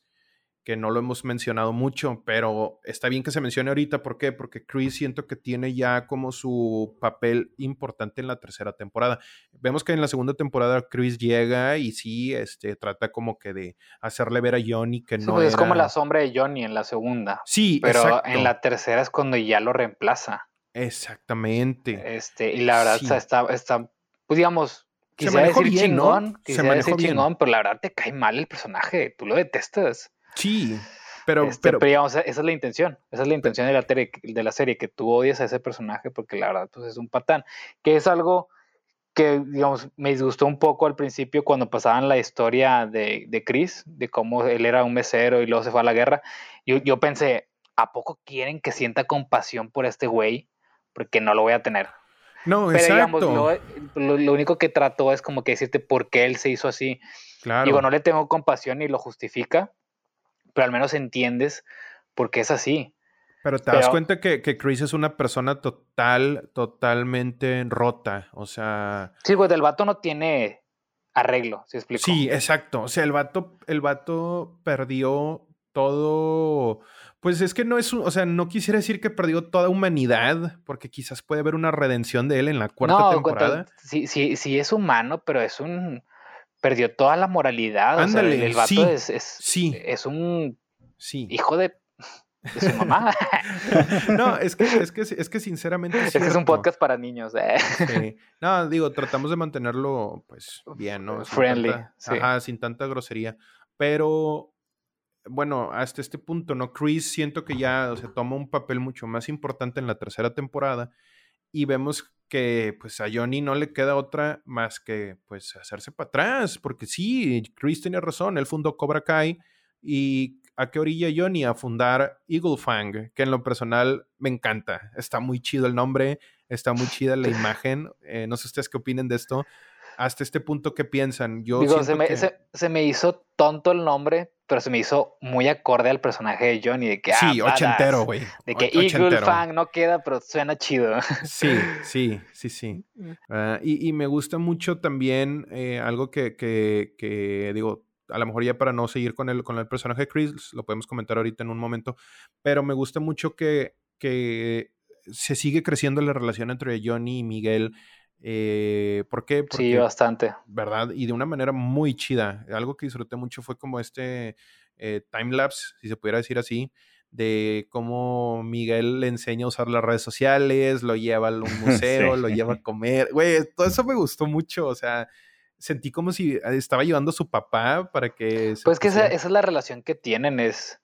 que no lo hemos mencionado mucho, pero está bien que se mencione ahorita. ¿Por qué? Porque Chris siento que tiene ya como su papel importante en la tercera temporada. Vemos que en la segunda temporada Chris llega y sí, este, trata como que de hacerle ver a Johnny que no. Pues es como la sombra de Johnny en la segunda. Sí, pero en la tercera es cuando ya lo reemplaza. Exactamente. Este, y la verdad está, está, pues digamos, quisiera decir bien, chingón, ¿no? quisiera decir chingón, pero la verdad te cae mal el personaje, tú lo detestas. Sí, pero, este, pero... digamos, esa es la intención, esa es la intención de la, de la serie, que tú odies a ese personaje porque la verdad pues es un patán, que es algo que, digamos, me disgustó un poco al principio cuando pasaban la historia de, de Chris, de cómo él era un mesero y luego se fue a la guerra. Yo, yo pensé, ¿a poco quieren que sienta compasión por este güey? Porque no lo voy a tener. No, Pero, exacto. Digamos, lo, lo, único que trató es como que decirte por qué él se hizo así. Claro. Digo, no le tengo compasión y lo justifica, pero al menos entiendes por qué es así. Pero te das cuenta que, que, Chris es una persona total, totalmente rota. O sea. Sí, pues el vato no tiene arreglo, si explico. Sí, exacto. O sea, el vato, el vato perdió todo. Pues es que no es, o sea, no quisiera decir que perdió toda humanidad, porque quizás puede haber una redención de él en la cuarta temporada. sí, sí, sí es humano, pero es un, perdió toda la moralidad. Ándale, el vato es, es, un hijo de, su mamá. no, es que, es que, es que sinceramente. Es, es un podcast para niños. Eh. No, digo, tratamos de mantenerlo, pues, bien, ¿no? Friendly. Ajá, sin tanta grosería. Pero, bueno, hasta este punto, ¿no? Chris siento que ya, o sea, toma un papel mucho más importante en la tercera temporada y vemos que pues a Johnny no le queda otra más que pues hacerse para atrás, porque sí, Chris tenía razón, él fundó Cobra Kai y a qué orilla Johnny a fundar Eagle Fang, que en lo personal me encanta, está muy chido el nombre, está muy chida la imagen, eh, no sé ustedes qué opinen de esto, hasta este punto qué piensan. Yo se me, se me hizo tonto el nombre, pero se me hizo muy acorde al personaje de Johnny, de que... Sí, ah, ochentero, güey. De que Eagle Fang no queda, pero suena chido. Sí, sí, sí, sí. Mm. Ah, y, me gusta mucho también eh, algo que, que, digo, a lo mejor ya para no seguir con el, con el personaje de Chris, lo podemos comentar ahorita en un momento, pero me gusta mucho que, que se sigue creciendo la relación entre Johnny y Miguel. Eh, ¿Por qué? sí, bastante. ¿Verdad? Y de una manera muy chida. Algo que disfruté mucho fue como este eh, timelapse, si se pudiera decir así, de cómo Miguel le enseña a usar las redes sociales, lo lleva a un museo, lo lleva a comer. Güey, todo eso me gustó mucho. O sea, sentí como si estaba llevando a su papá para que... Pues que esa, es la relación que tienen, es...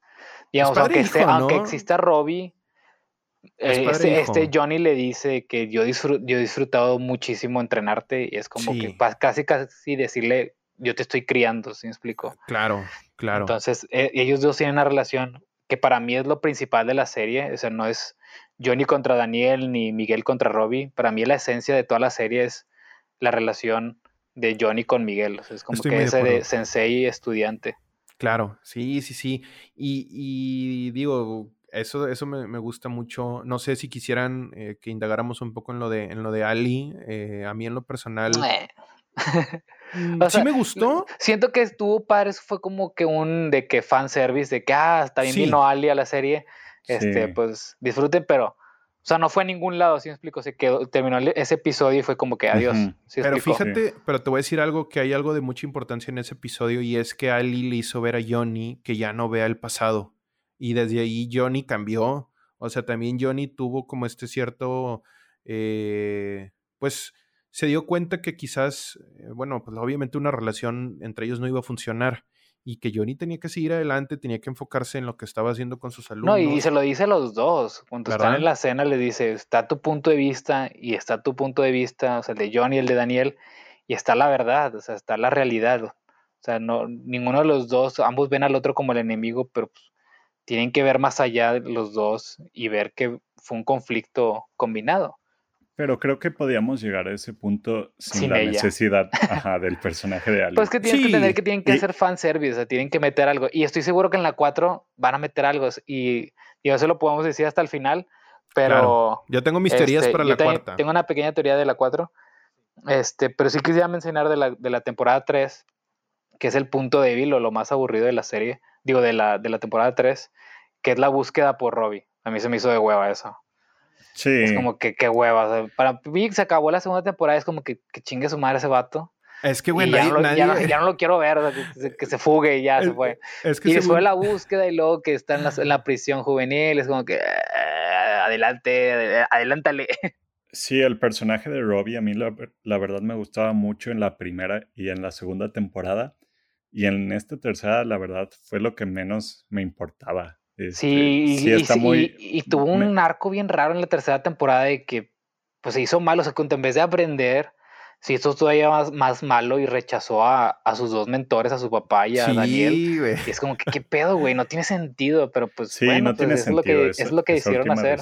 Digamos, aunque, aunque exista Robbie eh, este, este, Johnny le dice que yo, yo he disfrutado muchísimo entrenarte y es como que casi casi decirle yo te estoy criando, ¿sí me explico? Claro, claro. Entonces e, ellos dos tienen una relación que para mí es lo principal de la serie, o sea, no es Johnny contra Daniel ni Miguel contra Robbie, para mí la esencia de toda la serie es la relación de Johnny con Miguel, o sea, es como que ese de sensei estudiante. Claro, sí, sí, sí. Y, y digo, eso, eso me, gusta mucho. No sé si quisieran eh, que indagáramos un poco en lo de, en lo de Ali. Eh, a mí en lo personal. Mm, sí me gustó. Siento que estuvo padre, fue como que un de que fanservice, de que ah, también vino Ali a la serie. Este, pues disfruten, pero. O sea, no fue a ningún lado, ¿sí me explico? Se quedó, terminó ese episodio y fue como que adiós. pero fíjate, pero te voy a decir algo que hay algo de mucha importancia en ese episodio y es que Ali le hizo ver a Johnny que ya no vea el pasado y desde ahí Johnny cambió. O sea, también Johnny tuvo como este cierto, eh, pues se dio cuenta que quizás, eh, bueno, pues obviamente una relación entre ellos no iba a funcionar y que Johnny tenía que seguir adelante, tenía que enfocarse en lo que estaba haciendo con sus alumnos. No, y se lo dice a los dos. Cuando están en la cena le dice, está tu punto de vista y está tu punto de vista, o sea, el de Johnny y el de Daniel, y está la verdad, o sea, está la realidad. O sea, no, ninguno de los dos, ambos ven al otro como el enemigo, pero pues, tienen que ver más allá de los dos y ver que fue un conflicto combinado. Pero creo que podíamos llegar a ese punto sin, la necesidad del personaje de Ali. Pues que tienes que entender que tienen que hacer fanservice, o sea, tienen que meter algo. Y estoy seguro que en la 4 van a meter algo. Y, y eso lo podemos decir hasta el final. Pero. Yo tengo mis teorías este, para la cuarta. Tengo una pequeña teoría de la 4. Este, pero sí quisiera mencionar de la, de la temporada 3, que es el punto débil o lo más aburrido de la serie digo, de la, de la temporada 3, que es la búsqueda por Robbie. A mí se me hizo de hueva eso. Sí. Es como que qué hueva. para mí se acabó la segunda temporada, es como que, que chingue su madre ese vato. Es que, bueno, ya, no, lo quiero ver, que, se, fugue y ya se fue. y después la búsqueda y luego que está en la, en la prisión juvenil, es como que ah, adelante, adelántale. Sí, el personaje de Robbie a mí la, la, verdad me gustaba mucho en la primera y en la segunda temporada. Y en esta tercera, la verdad, fue lo que menos me importaba. sí, este, está y, muy, y, tuvo un arco bien raro en la tercera temporada de que pues se hizo malo, o sea, en vez de aprender, se hizo todavía más, más malo y rechazó a, a, sus dos mentores, a su papá y a sí, Daniel. Y es como que, ¿qué pedo, güey? No tiene sentido, pero pues sí, bueno, no pues, tiene es, sentido lo que, es lo que hicieron hacer.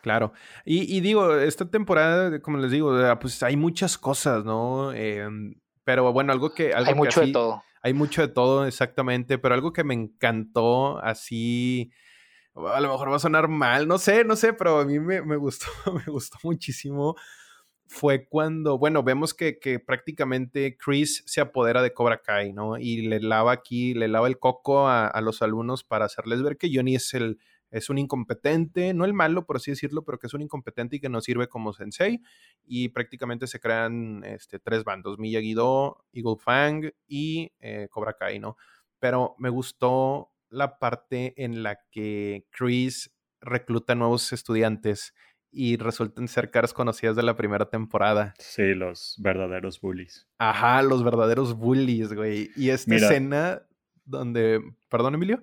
Claro. Y, y, digo, esta temporada, como les digo, pues hay muchas cosas, ¿no? Em, pero bueno, algo que... Algo hay mucho de todo hay mucho de todo, exactamente, pero algo que me encantó así, a lo mejor va a sonar mal, no sé, no sé, pero a mí me, gustó, me gustó muchísimo. Fue cuando, bueno, vemos que, que, prácticamente Chris se apodera de Cobra Kai, ¿no? Y le lava aquí, le lava el coco a, a los alumnos para hacerles ver que Johnny es el, es un incompetente, no el malo, por así decirlo, pero que es un incompetente y que no sirve como sensei. Y prácticamente se crean este, tres bandos, Miyagi-Do, Eagle Fang y eh, Cobra Kai, ¿no? Pero me gustó la parte en la que Chris recluta nuevos estudiantes y resultan ser caras conocidas de la primera temporada. Sí, los verdaderos bullies. Ajá, los verdaderos bullies, güey. Y esta escena donde, perdón, Emilio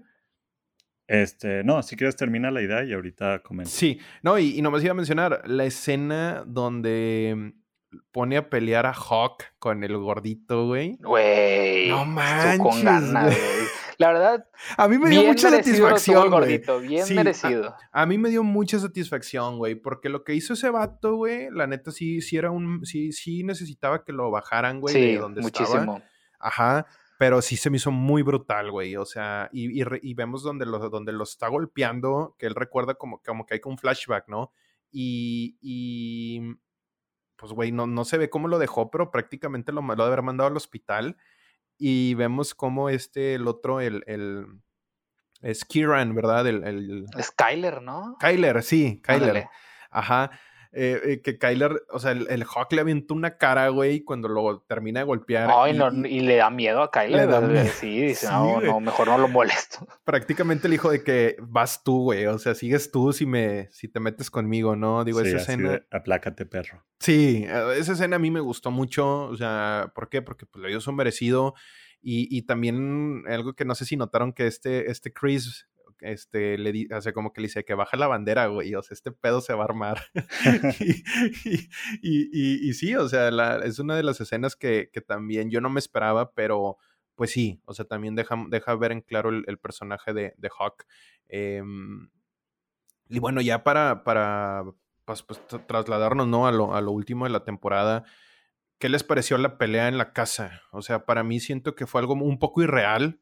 Este, no, si quieres termina la idea y ahorita comento. Sí, no, y, y nomás iba a mencionar la escena donde pone a pelear a Hawk con el gordito, güey. Güey. No manches. Con ganas, güey. La verdad. A mí me dio mucha satisfacción. Gordito, bien merecido. A, mí me dio mucha satisfacción, güey. Porque lo que hizo ese vato, güey, la neta sí, sí era un. Sí, sí necesitaba que lo bajaran, güey, de donde muchísimo. Ajá. Pero sí se me hizo muy brutal, güey. O sea, y, y, vemos donde lo, donde lo está golpeando, que él recuerda como, como que hay un flashback, ¿no? Y, y pues, güey, no, no se ve cómo lo dejó, pero prácticamente lo, lo de haber mandado al hospital. Y vemos cómo este, el otro, el, el es Kieran, ¿verdad? El, el... Es Kyler, ¿no? Kyler, sí, Kyler. Ajá. Eh, eh, que Kyler, o sea, el, el, Hawk le avienta una cara, güey, cuando lo termina de golpear. y, no, y, le da miedo a Kyler. Sí, dice, no, no, mejor no lo molesto. Prácticamente el hijo de que vas tú, güey, o sea, sigues tú si, me, si te metes conmigo, ¿no? Digo, esa escena. aplácate, perro. Sí, eh, esa escena a mí me gustó mucho, o sea, ¿por qué? Porque pues, le dio su merecido. Y, y, también algo que no sé si notaron que este, este Chris este, le di, o sea, como que le dice que baja la bandera, güey, o sea, este pedo se va a armar. y, y, sí, o sea, es una de las escenas que, que, también yo no me esperaba, pero pues sí, o sea, también deja, deja ver en claro el, personaje de, de Hawk. Em, y bueno, ya para, para pues, pues, trasladarnos, ¿no? A lo, a lo último de la temporada. ¿Qué les pareció la pelea en la casa? O sea, para mí siento que fue algo un poco irreal.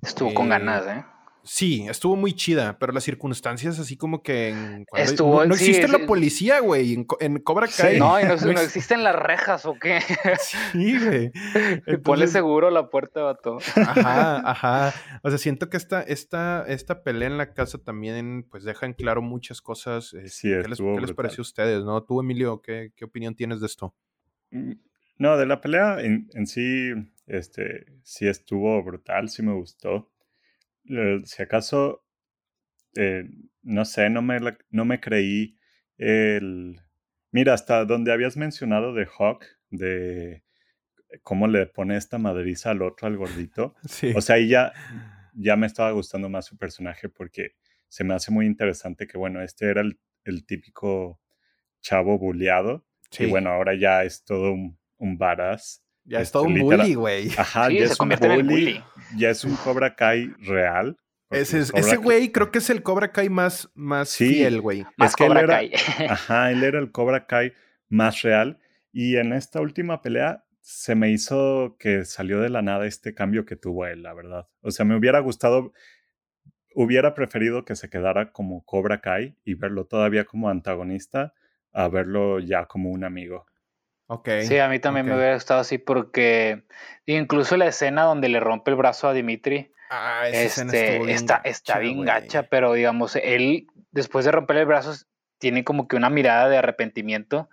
Estuvo con ganas, ¿eh? Sí, estuvo muy chida, pero las circunstancias así como que estuvo, no, existe la policía, güey, en, Cobra Kai. no, no, no, existen las rejas o qué. Sí, güey. Ponle seguro la puerta, vato. Ajá, ajá. O sea, siento que esta, esta, esta pelea en la casa también, pues, deja en claro muchas cosas. Este, sí, ¿Qué, les, ¿qué les pareció a ustedes, no? Tú, Emilio, ¿qué, ¿qué, opinión tienes de esto? Mm, no, de la pelea en, en sí, este, sí estuvo brutal, sí me gustó si acaso, eh, no sé, no me, no me creí el... Mira, hasta donde habías mencionado de Hawk, de cómo le pone esta madriza al otro, al gordito. O sea, ahí ya, ya me estaba gustando más su personaje porque se me hace muy interesante que, bueno, este era el, el típico chavo bulleado. Y bueno, ahora ya es todo un, un badass. Ya es todo un bully, güey. Ajá, ya es un bully, Ya es un Cobra Kai real. Ese, ese güey creo que es el Cobra Kai más, más fiel, güey. Más Cobra él era, Kai. Ajá, él era el Cobra Kai más real. Y en esta última pelea se me hizo que salió de la nada este cambio que tuvo él, la verdad. O sea, me hubiera gustado, hubiera preferido que se quedara como Cobra Kai y verlo todavía como antagonista a verlo ya como un amigo. Sí, a mí también me hubiera gustado así porque incluso la escena donde le rompe el brazo a Dimitri ah, este, está, está bien gacha, pero digamos, él después de romper el brazo tiene como que una mirada de arrepentimiento.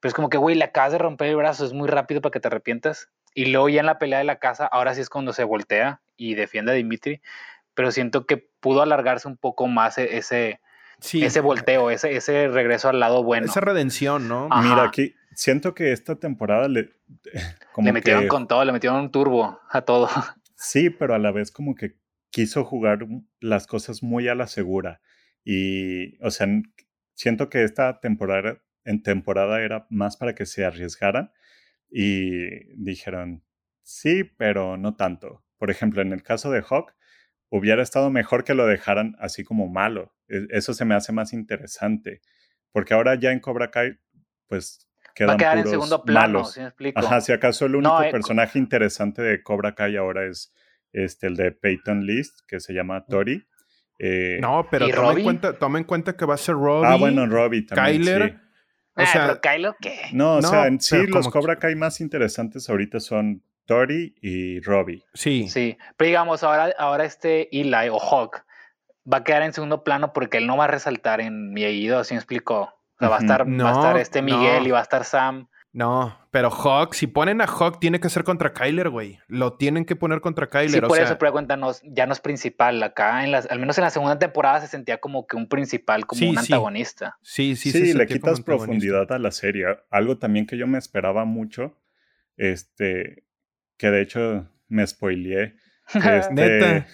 Pero es como que, güey, le acabas de romper el brazo, es muy rápido para que te arrepientas. Y luego ya en la pelea de la casa, ahora sí es cuando se voltea y defiende a Dimitri. Pero siento que pudo alargarse un poco más e, ese, ese volteo, ese, ese regreso al lado bueno. Esa redención, ¿no? Mira, aquí, siento que esta temporada le... Como le metieron con todo, le metieron un turbo a todo. Sí, pero a la vez como que quiso jugar las cosas muy a la segura. Y, o sea, siento que esta temporada, en temporada era más para que se arriesgaran y dijeron, sí, pero no tanto. Por ejemplo, en el caso de Hawk, hubiera estado mejor que lo dejaran así como malo. E, eso se me hace más interesante. Porque ahora ya en Cobra Kai, pues va a quedar en segundo plano, si me explico. Ajá, si acaso el único eh, personaje interesante de Cobra Kai ahora es este, el de Peyton List, que se llama Tori. Eh, no, pero toma en, cuenta, toma en, cuenta, que va a ser Robbie. Ah, bueno, Robbie también. Kyler. Sí. O ah, sea, pero Kylo qué? No, o sea, en sí los Cobra Kai más interesantes ahorita son Tori y Robbie. Sí. Sí, pero digamos, ahora, ahora este Eli o Hawk va a quedar en segundo plano porque él no va a resaltar en mi oído, así me explicó va a estar, va a estar este Miguel y va a estar Sam. No, pero Hawk, si ponen a Hawk, tiene que ser contra Kyler, güey. Lo tienen que poner contra Kyler. Sí, por eso, pero cuéntanos, ya no es principal. Acá, en las, al menos en la segunda temporada, se sentía como que un principal, como un antagonista. Sí, sí, sí. Sí, le quitas profundidad a la serie. Algo también que yo me esperaba mucho, este, que de hecho me spoileé. Este, Neta.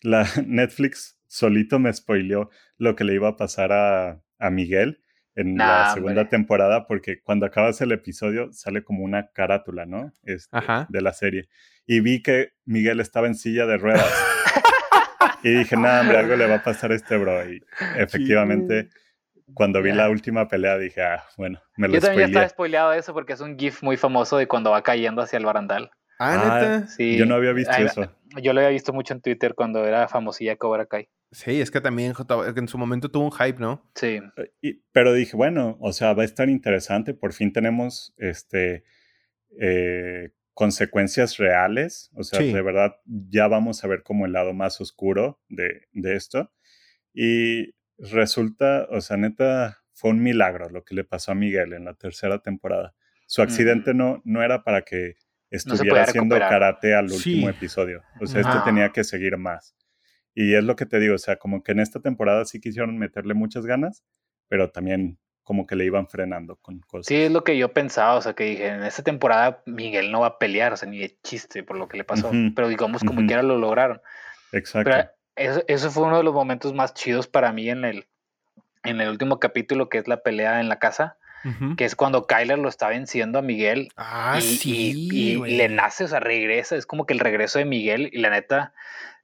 La Netflix solito me spoileó lo que le iba a pasar a, a Miguel en la segunda temporada, porque cuando acabas el episodio sale como una carátula, ¿no? Este, de la serie. Y vi que Miguel estaba en silla de ruedas. y dije, nada, hombre, algo le va a pasar a este bro. Y efectivamente, cuando vi la última pelea, dije, ah, bueno, me lo Yo también ya estaba spoileado eso porque es un GIF muy famoso de cuando va cayendo hacia el barandal. Ah, ¿neta? Sí. Yo no había visto eso. Yo lo había visto mucho en Twitter cuando era famosilla Cobra Kai. Sí, es que también en su momento tuvo un hype, ¿no? Sí. Eh, pero dije, bueno, o sea, va a estar interesante. Por fin tenemos este eh, consecuencias reales. O sea, de verdad, ya vamos a ver como el lado más oscuro de, de esto. Y resulta, o sea, neta, fue un milagro lo que le pasó a Miguel en la tercera temporada. Su accidente no, no era para que estuviera haciendo karate al último episodio. O sea, este tenía que seguir más. Y es lo que te digo, o sea, como que en esta temporada sí quisieron meterle muchas ganas, pero también como que le iban frenando con cosas. Sí, es lo que yo pensaba, o sea, que dije, en esta temporada Miguel no va a pelear, o sea, ni de chiste por lo que le pasó, pero digamos como quiera lo lograron. Exacto. Pero eso, fue uno de los momentos más chidos para mí en el, en el último capítulo, que es la pelea en la casa, que es cuando Kyler lo está venciendo a Miguel. Ah, y, sí. Y, le nace, o sea, regresa, es como que el regreso de Miguel y la neta,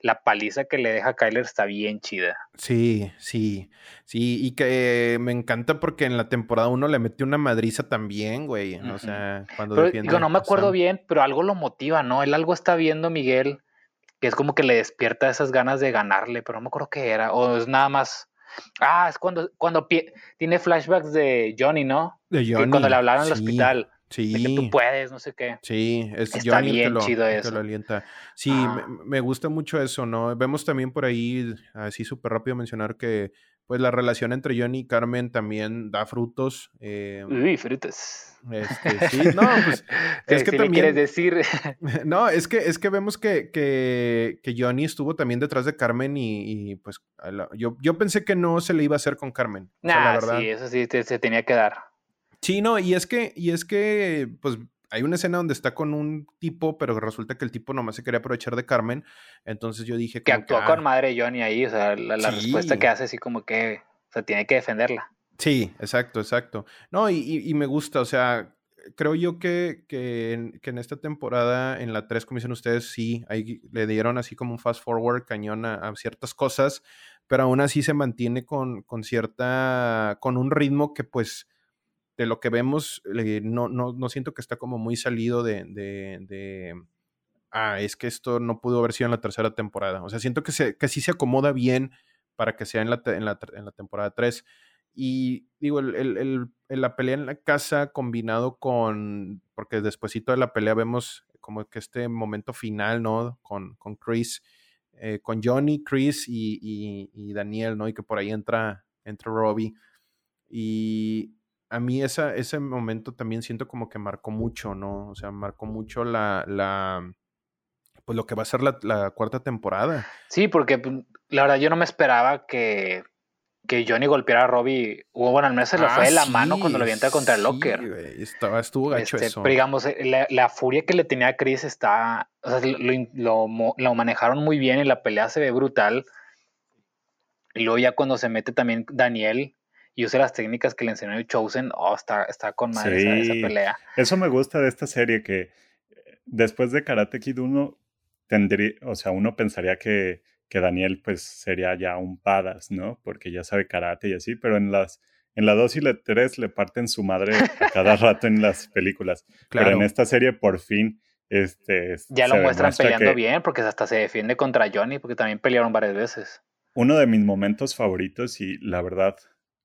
la paliza que le deja a Kyler está bien chida. Sí, sí, sí, y que me encanta porque en la temporada uno le metió una madriza también, güey. O sea, cuando Digo, no me acuerdo bien, pero algo lo motiva, ¿no? Él algo está viendo Miguel que es como que le despierta esas ganas de ganarle, pero no me acuerdo qué era, o es nada más Ah, es cuando, cuando tiene flashbacks de Johnny, ¿no? De Johnny. cuando le hablaron el hospital. Sí. De que tú puedes, no sé qué. Sí, es Está Johnny bien que lo, chido eso. lo alienta. Sí, me, me, gusta mucho eso, ¿no? Vemos también por ahí, así súper rápido mencionar que pues la relación entre Johnny y Carmen también da frutos. Eh, Uy, frutos. Este, sí, no, pues es que también. quieres decir? no, es que, es que vemos que, que, que Johnny estuvo también detrás de Carmen y, pues yo, yo pensé que no se le iba a hacer con Carmen. Nah, sí, eso sí se tenía que dar. Sí, no, y es que, y es que, pues hay una escena donde está con un tipo, pero resulta que el tipo nomás se quería aprovechar de Carmen. Entonces yo dije que actuó con ah madre Johnny ahí, o sea, la, respuesta que hace así como que, o sea, tiene que defenderla. Sí, exacto, exacto. No, y, me gusta, o sea, creo yo que, que, en, esta temporada, en la 3, como dicen ustedes, sí, ahí le dieron así como un fast forward cañón a, ciertas cosas, pero aún así se mantiene con, con cierta, con un ritmo que pues de lo que vemos, no, no, no, siento que está como muy salido de, ah, es que esto no pudo haber sido en la tercera temporada. O sea, siento que, se, que sí se acomoda bien para que sea en la, en la, en la temporada 3. Y digo, el, el, la pelea en la casa combinado con, porque despuésito de la pelea vemos como que este momento final, ¿no? Con, con Chris, eh, con Johnny, Chris y, y, y, Daniel, ¿no? Y que por ahí entra, entra Robbie. Y a mí esa, ese momento también siento como que marcó mucho, ¿no? O sea, marcó mucho la, la pues lo que va a ser la, cuarta temporada. Sí, porque pues, la verdad yo no me esperaba que, que Johnny golpeara a Robbie. Hubo, bueno, al menos se le fue de la mano cuando lo avienta contra el Locker. Estaba, estuvo gacho este, eso. Pero digamos, eh, la, furia que le tenía a Chris está, o sea, lo, lo, manejaron muy bien y la pelea se ve brutal. Y luego ya cuando se mete también Daniel, y use las técnicas que le enseñó el Chosen, oh, está, está con madre esa, pelea. Eso me gusta de esta serie, que eh, después de Karate Kid uno tendría, o sea, uno pensaría que, que Daniel pues sería ya un badass, ¿no? Porque ya sabe karate y así, pero en las en la 2 y la 3 le parten su madre a cada rato en las películas. Pero en esta serie por fin este ya lo muestran peleando bien porque hasta se defiende contra Johnny porque también pelearon varias veces. Uno de mis momentos favoritos y la verdad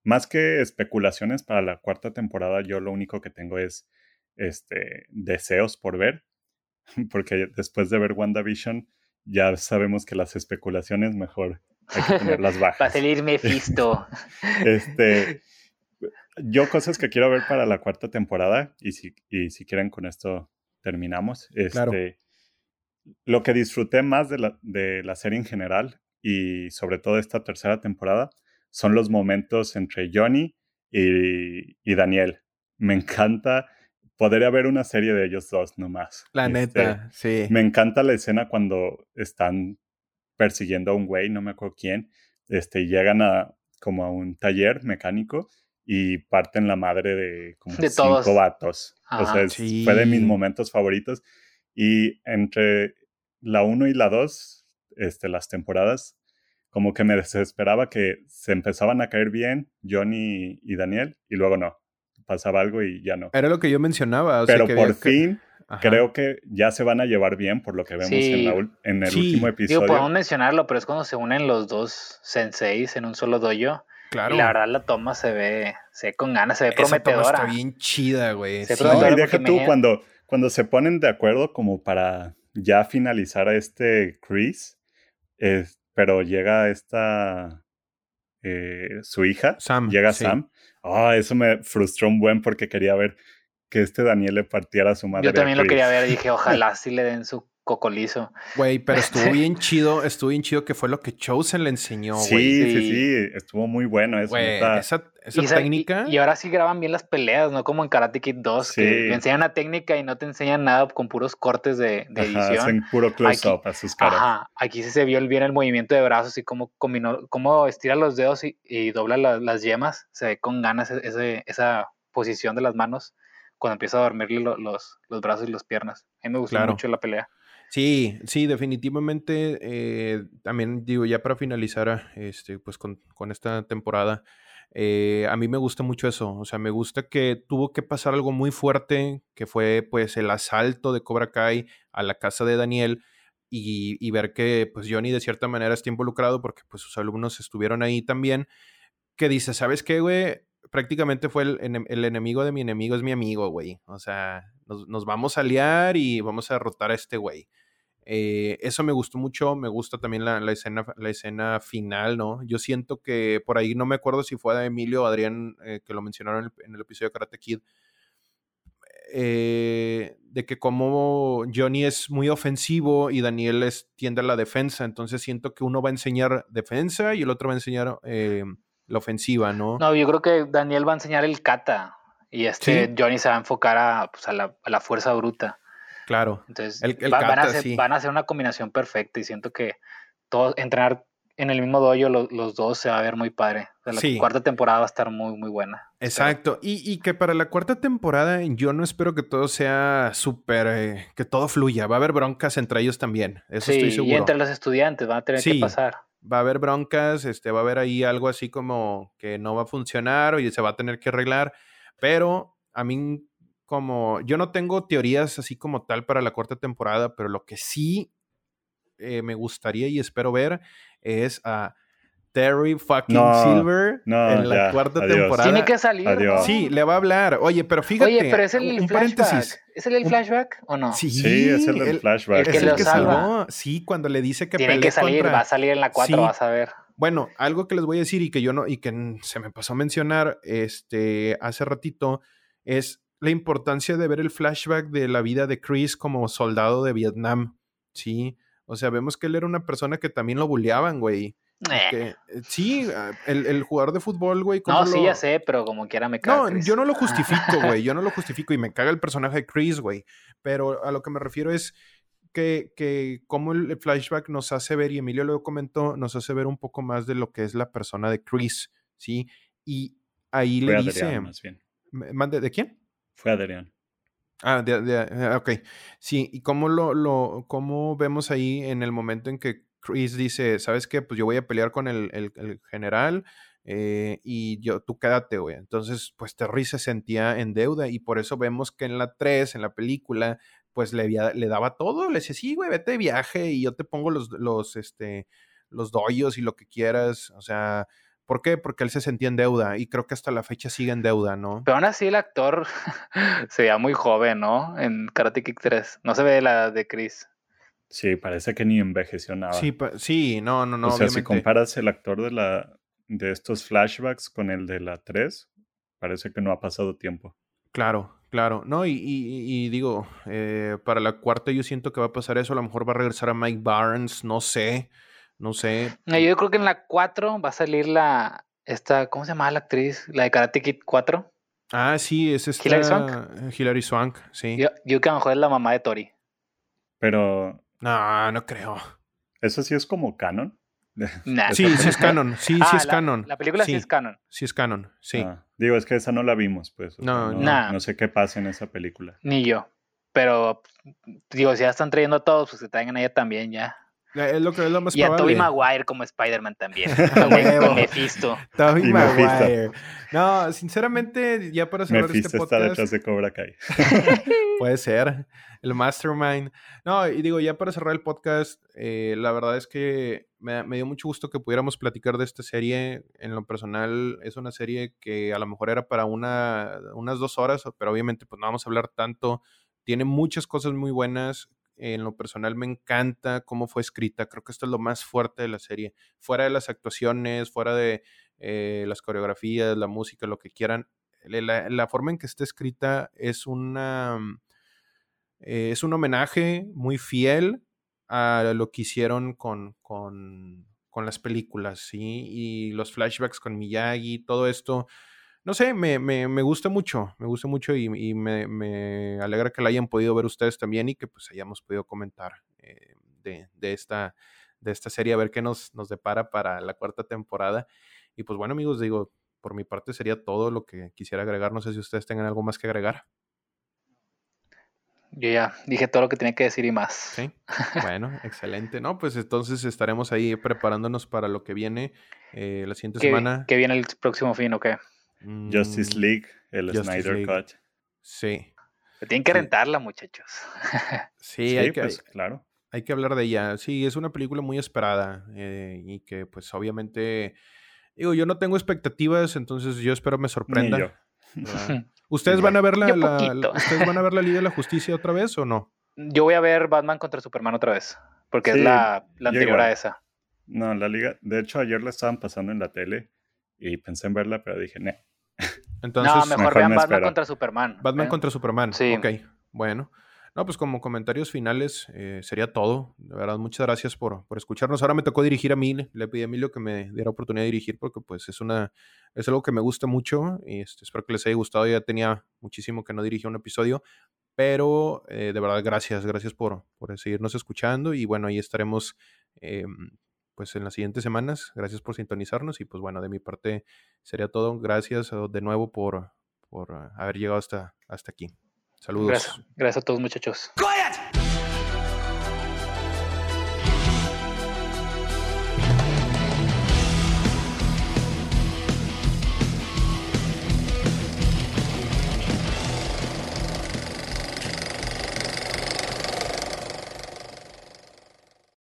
más que especulaciones para la cuarta temporada, yo lo único que tengo es este, deseos por ver, porque después de ver WandaVision ya sabemos que las especulaciones mejor hay que tenerlas bajas. Para salir Mephisto. este, yo cosas que quiero ver para la cuarta temporada y si, y si quieren con esto terminamos. Este, Lo que disfruté más de la, de la serie en general y sobre todo esta tercera temporada son los momentos entre Johnny y, Daniel. Me encanta. Podría haber una serie de ellos dos nomás. La este, neta, sí. Me encanta la escena cuando están persiguiendo a un güey, no me acuerdo quién, este, llegan a como a un taller mecánico y parten la madre de como cinco vatos. o sea, fue de mis momentos favoritos. Y entre la 1 y la 2, este, las temporadas, como que me desesperaba que se empezaban a caer bien Johnny y Daniel y luego no. Pasaba algo y ya no. Era lo que yo mencionaba. Pero por fin creo que ya se van a llevar bien por lo que vemos en, el último episodio. Digo, podemos mencionarlo, pero es cuando se unen los dos senseis en un solo dojo. Claro. Y la verdad la toma se ve, se ve con ganas, se ve prometedora. está bien chida, güey. Sí. No, y deja tú cuando, cuando se ponen de acuerdo como para ya finalizar a este Chris, pero llega esta eh, su hija, Sam, llega Sam. Ah, eso me frustró un buen porque quería ver que este Daniel le partiera a su madre. Yo también lo quería ver, dije, ojalá sí le den su cocolizo. Güey, pero estuvo bien chido, estuvo bien chido que fue lo que Chosen le enseñó, güey. Sí, sí, sí, estuvo muy bueno eso. esa, esa técnica. Y, ahora sí graban bien las peleas, ¿no? Como en Karate Kid 2, que te enseñan una técnica y no te enseñan nada con puros cortes de, de ajá, edición. Hacen puro close-up a sus caras. Ajá, aquí sí se vio bien el movimiento de brazos y cómo combinó, cómo estira los dedos y, dobla las yemas. Se ve con ganas e, ese, esa posición de las manos cuando empieza a dormirle los, los brazos y las piernas. A mí me gustó mucho la pelea. Sí, sí, definitivamente. Eh, también digo, ya para finalizar este, pues con, esta temporada, eh, a mí me gusta mucho eso. O sea, me gusta que tuvo que pasar algo muy fuerte, que fue pues el asalto de Cobra Kai a la casa de Daniel y, y ver que pues Johnny de cierta manera está involucrado porque pues sus alumnos estuvieron ahí también. Que dice, ¿sabes qué, güey? prácticamente fue el, el, enemigo de mi enemigo, es mi amigo, güey. O sea, nos, vamos a liar y vamos a derrotar a este güey. Eh, eso me gustó mucho, me gusta también la, escena, la escena final, ¿no? Yo siento que por ahí no me acuerdo si fue de Emilio o Adrián eh, que lo mencionaron en el, episodio de Karate Kid, eh, de que como Johnny es muy ofensivo y Daniel es, tiende a la defensa, entonces siento que uno va a enseñar defensa y el otro va a enseñar la ofensiva, ¿no? No, yo creo que Daniel va a enseñar el kata y este Johnny se va a enfocar a, pues, a, la, fuerza bruta. Claro. Entonces van, a hacer, van, a hacer, una combinación perfecta y siento que todo, entrenar en el mismo dojo los, dos se va a ver muy padre. la cuarta temporada va a estar muy, muy buena. Exacto. Y, y, que para la cuarta temporada yo no espero que todo sea súper, eh, que todo fluya. Va a haber broncas entre ellos también. Eso estoy seguro. Y entre los estudiantes van a tener que pasar va a haber broncas, este, va a haber ahí algo así como que no va a funcionar y se va a tener que arreglar, pero a mí como yo no tengo teorías así como tal para la cuarta temporada, pero lo que sí eh, me gustaría y espero ver es a Terry fucking Silver en la cuarta temporada. Tiene que salir. Sí, le va a hablar. Oye, pero fíjate. Oye, pero es el un Paréntesis. ¿Es el, flashback o no? Sí, es el flashback. Es el que salvó. Sí, cuando le dice que Tiene que salir, va a salir en la 4, vas a ver. Bueno, algo que les voy a decir y que yo no, y que se me pasó a mencionar este hace ratito, es la importancia de ver el flashback de la vida de Chris como soldado de Vietnam. Sí. O sea, vemos que él era una persona que también lo bulleaban, güey. Eh, sí, ah, el, jugador de fútbol, güey. No, sí, ya sé, pero como quiera me caga. No, yo no lo justifico, güey. Yo no lo justifico y me caga el personaje de Chris, güey. Pero a lo que me refiero es que, que como el flashback nos hace ver, y Emilio lo comentó, nos hace ver un poco más de lo que es la persona de Chris, ¿sí? Y ahí le dice. Más bien. ¿De quién? Fue Adrián. Ah, de, ah, ok. Sí, y cómo lo, lo, cómo vemos ahí en el momento en que Chris dice, ¿sabes qué? Pues yo voy a pelear con el, general eh, y yo, tú quédate, güey. Entonces, pues Terry se sentía en deuda y por eso vemos que en la 3, en la película, pues le, le daba todo, le decía, sí, güey, vete de viaje y yo te pongo los, los, este, los doyos y lo que quieras, o sea... ¿Por qué? Porque él se sentía en deuda y creo que hasta la fecha sigue en deuda, ¿no? Pero aún así el actor se veía muy joven, ¿no? En Karate Kick 3. No se ve la de Chris. Sí, parece que ni envejeció nada. Sí, sí, no, no, no. O sea, si comparas el actor de la de estos flashbacks con el de la 3, parece que no ha pasado tiempo. Claro, claro. No, y, digo, eh, para la cuarta yo siento que va a pasar eso. A lo mejor va a regresar a Mike Barnes, no sé, no sé. yo creo que en la 4 va a salir la, esta, ¿cómo se llama la actriz? La de Karate Kid 4. Ah, sí, es esta. Hilary Swank. Hilary Swank, sí. Yo, yo que a lo mejor es la mamá de Tori. Pero no, no creo. ¿Eso sí es como canon? Sí, sí es canon. Sí, sí ah, es canon. La película sí, es canon. Sí es canon, sí. Ah, digo, es que esa no la vimos, pues. no, no, no, sé qué pasa en esa película. Ni yo. Pero, digo, si ya están trayendo a todos, pues que traigan a ella también ya. Es lo que es lo más y a Tobey Maguire como Spider-Man también. con Mephisto. Tobey Maguire. No, sinceramente, ya para cerrar este podcast... está detrás de Cobra Kai. puede ser. El Mastermind. No, y digo, ya para cerrar el podcast, eh, la verdad es que me, dio mucho gusto que pudiéramos platicar de esta serie. En lo personal, es una serie que a lo mejor era para una, unas dos horas, pero obviamente pues no vamos a hablar tanto. Tiene muchas cosas muy buenas en lo personal me encanta cómo fue escrita. Creo que esto es lo más fuerte de la serie. Fuera de las actuaciones, fuera de eh, las coreografías, la música, lo que quieran. La, forma en que está escrita es una. Eh, es un homenaje muy fiel a lo que hicieron con, con, con las películas, ¿sí? Y los flashbacks con Miyagi, todo esto no sé, me, me, me, gusta mucho, me gusta mucho y, y me, me, alegra que la hayan podido ver ustedes también y que pues hayamos podido comentar eh, de, de, esta, de esta serie, a ver qué nos, nos depara para la cuarta temporada. Y pues bueno amigos, digo, por mi parte sería todo lo que quisiera agregar, no sé si ustedes tengan algo más que agregar. Yo ya dije todo lo que tenía que decir y más. Sí. Bueno, excelente. No, pues entonces estaremos ahí preparándonos para lo que viene eh, la siguiente semana. ¿Qué viene el próximo fin o qué? Justice mm, League, el Snyder Cut. Sí. tienen que rentarla, muchachos. sí, hay que, pues, claro. Hay que hablar de ella. Sí, es una película muy esperada eh, y que pues obviamente, digo, yo no tengo expectativas, entonces yo espero me sorprenda. ¿Ustedes van a ver la, ¿Ustedes van a ver la Liga de la Justicia otra vez o no? Yo voy a ver Batman contra Superman otra vez, porque es la, la anterior a esa. No, la liga, de hecho ayer la estaban pasando en la tele y pensé en verla, pero dije, no. Entonces, no, mejor, vean Batman contra Superman. Batman ¿eh? contra Superman. Sí. Ok, bueno. No, pues como comentarios finales eh, sería todo. De verdad, muchas gracias por, por, escucharnos. Ahora me tocó dirigir a mí. Le pedí a Emilio que me diera oportunidad de dirigir porque pues es una es algo que me gusta mucho y este, espero que les haya gustado. Ya tenía muchísimo que no dirigía un episodio, pero eh, de verdad gracias, gracias por, por seguirnos escuchando y bueno, ahí estaremos em, pues en las siguientes semanas. Gracias por sintonizarnos y pues bueno, de mi parte sería todo. Gracias de nuevo por, por haber llegado hasta, hasta aquí. Saludos. Gracias, gracias a todos muchachos.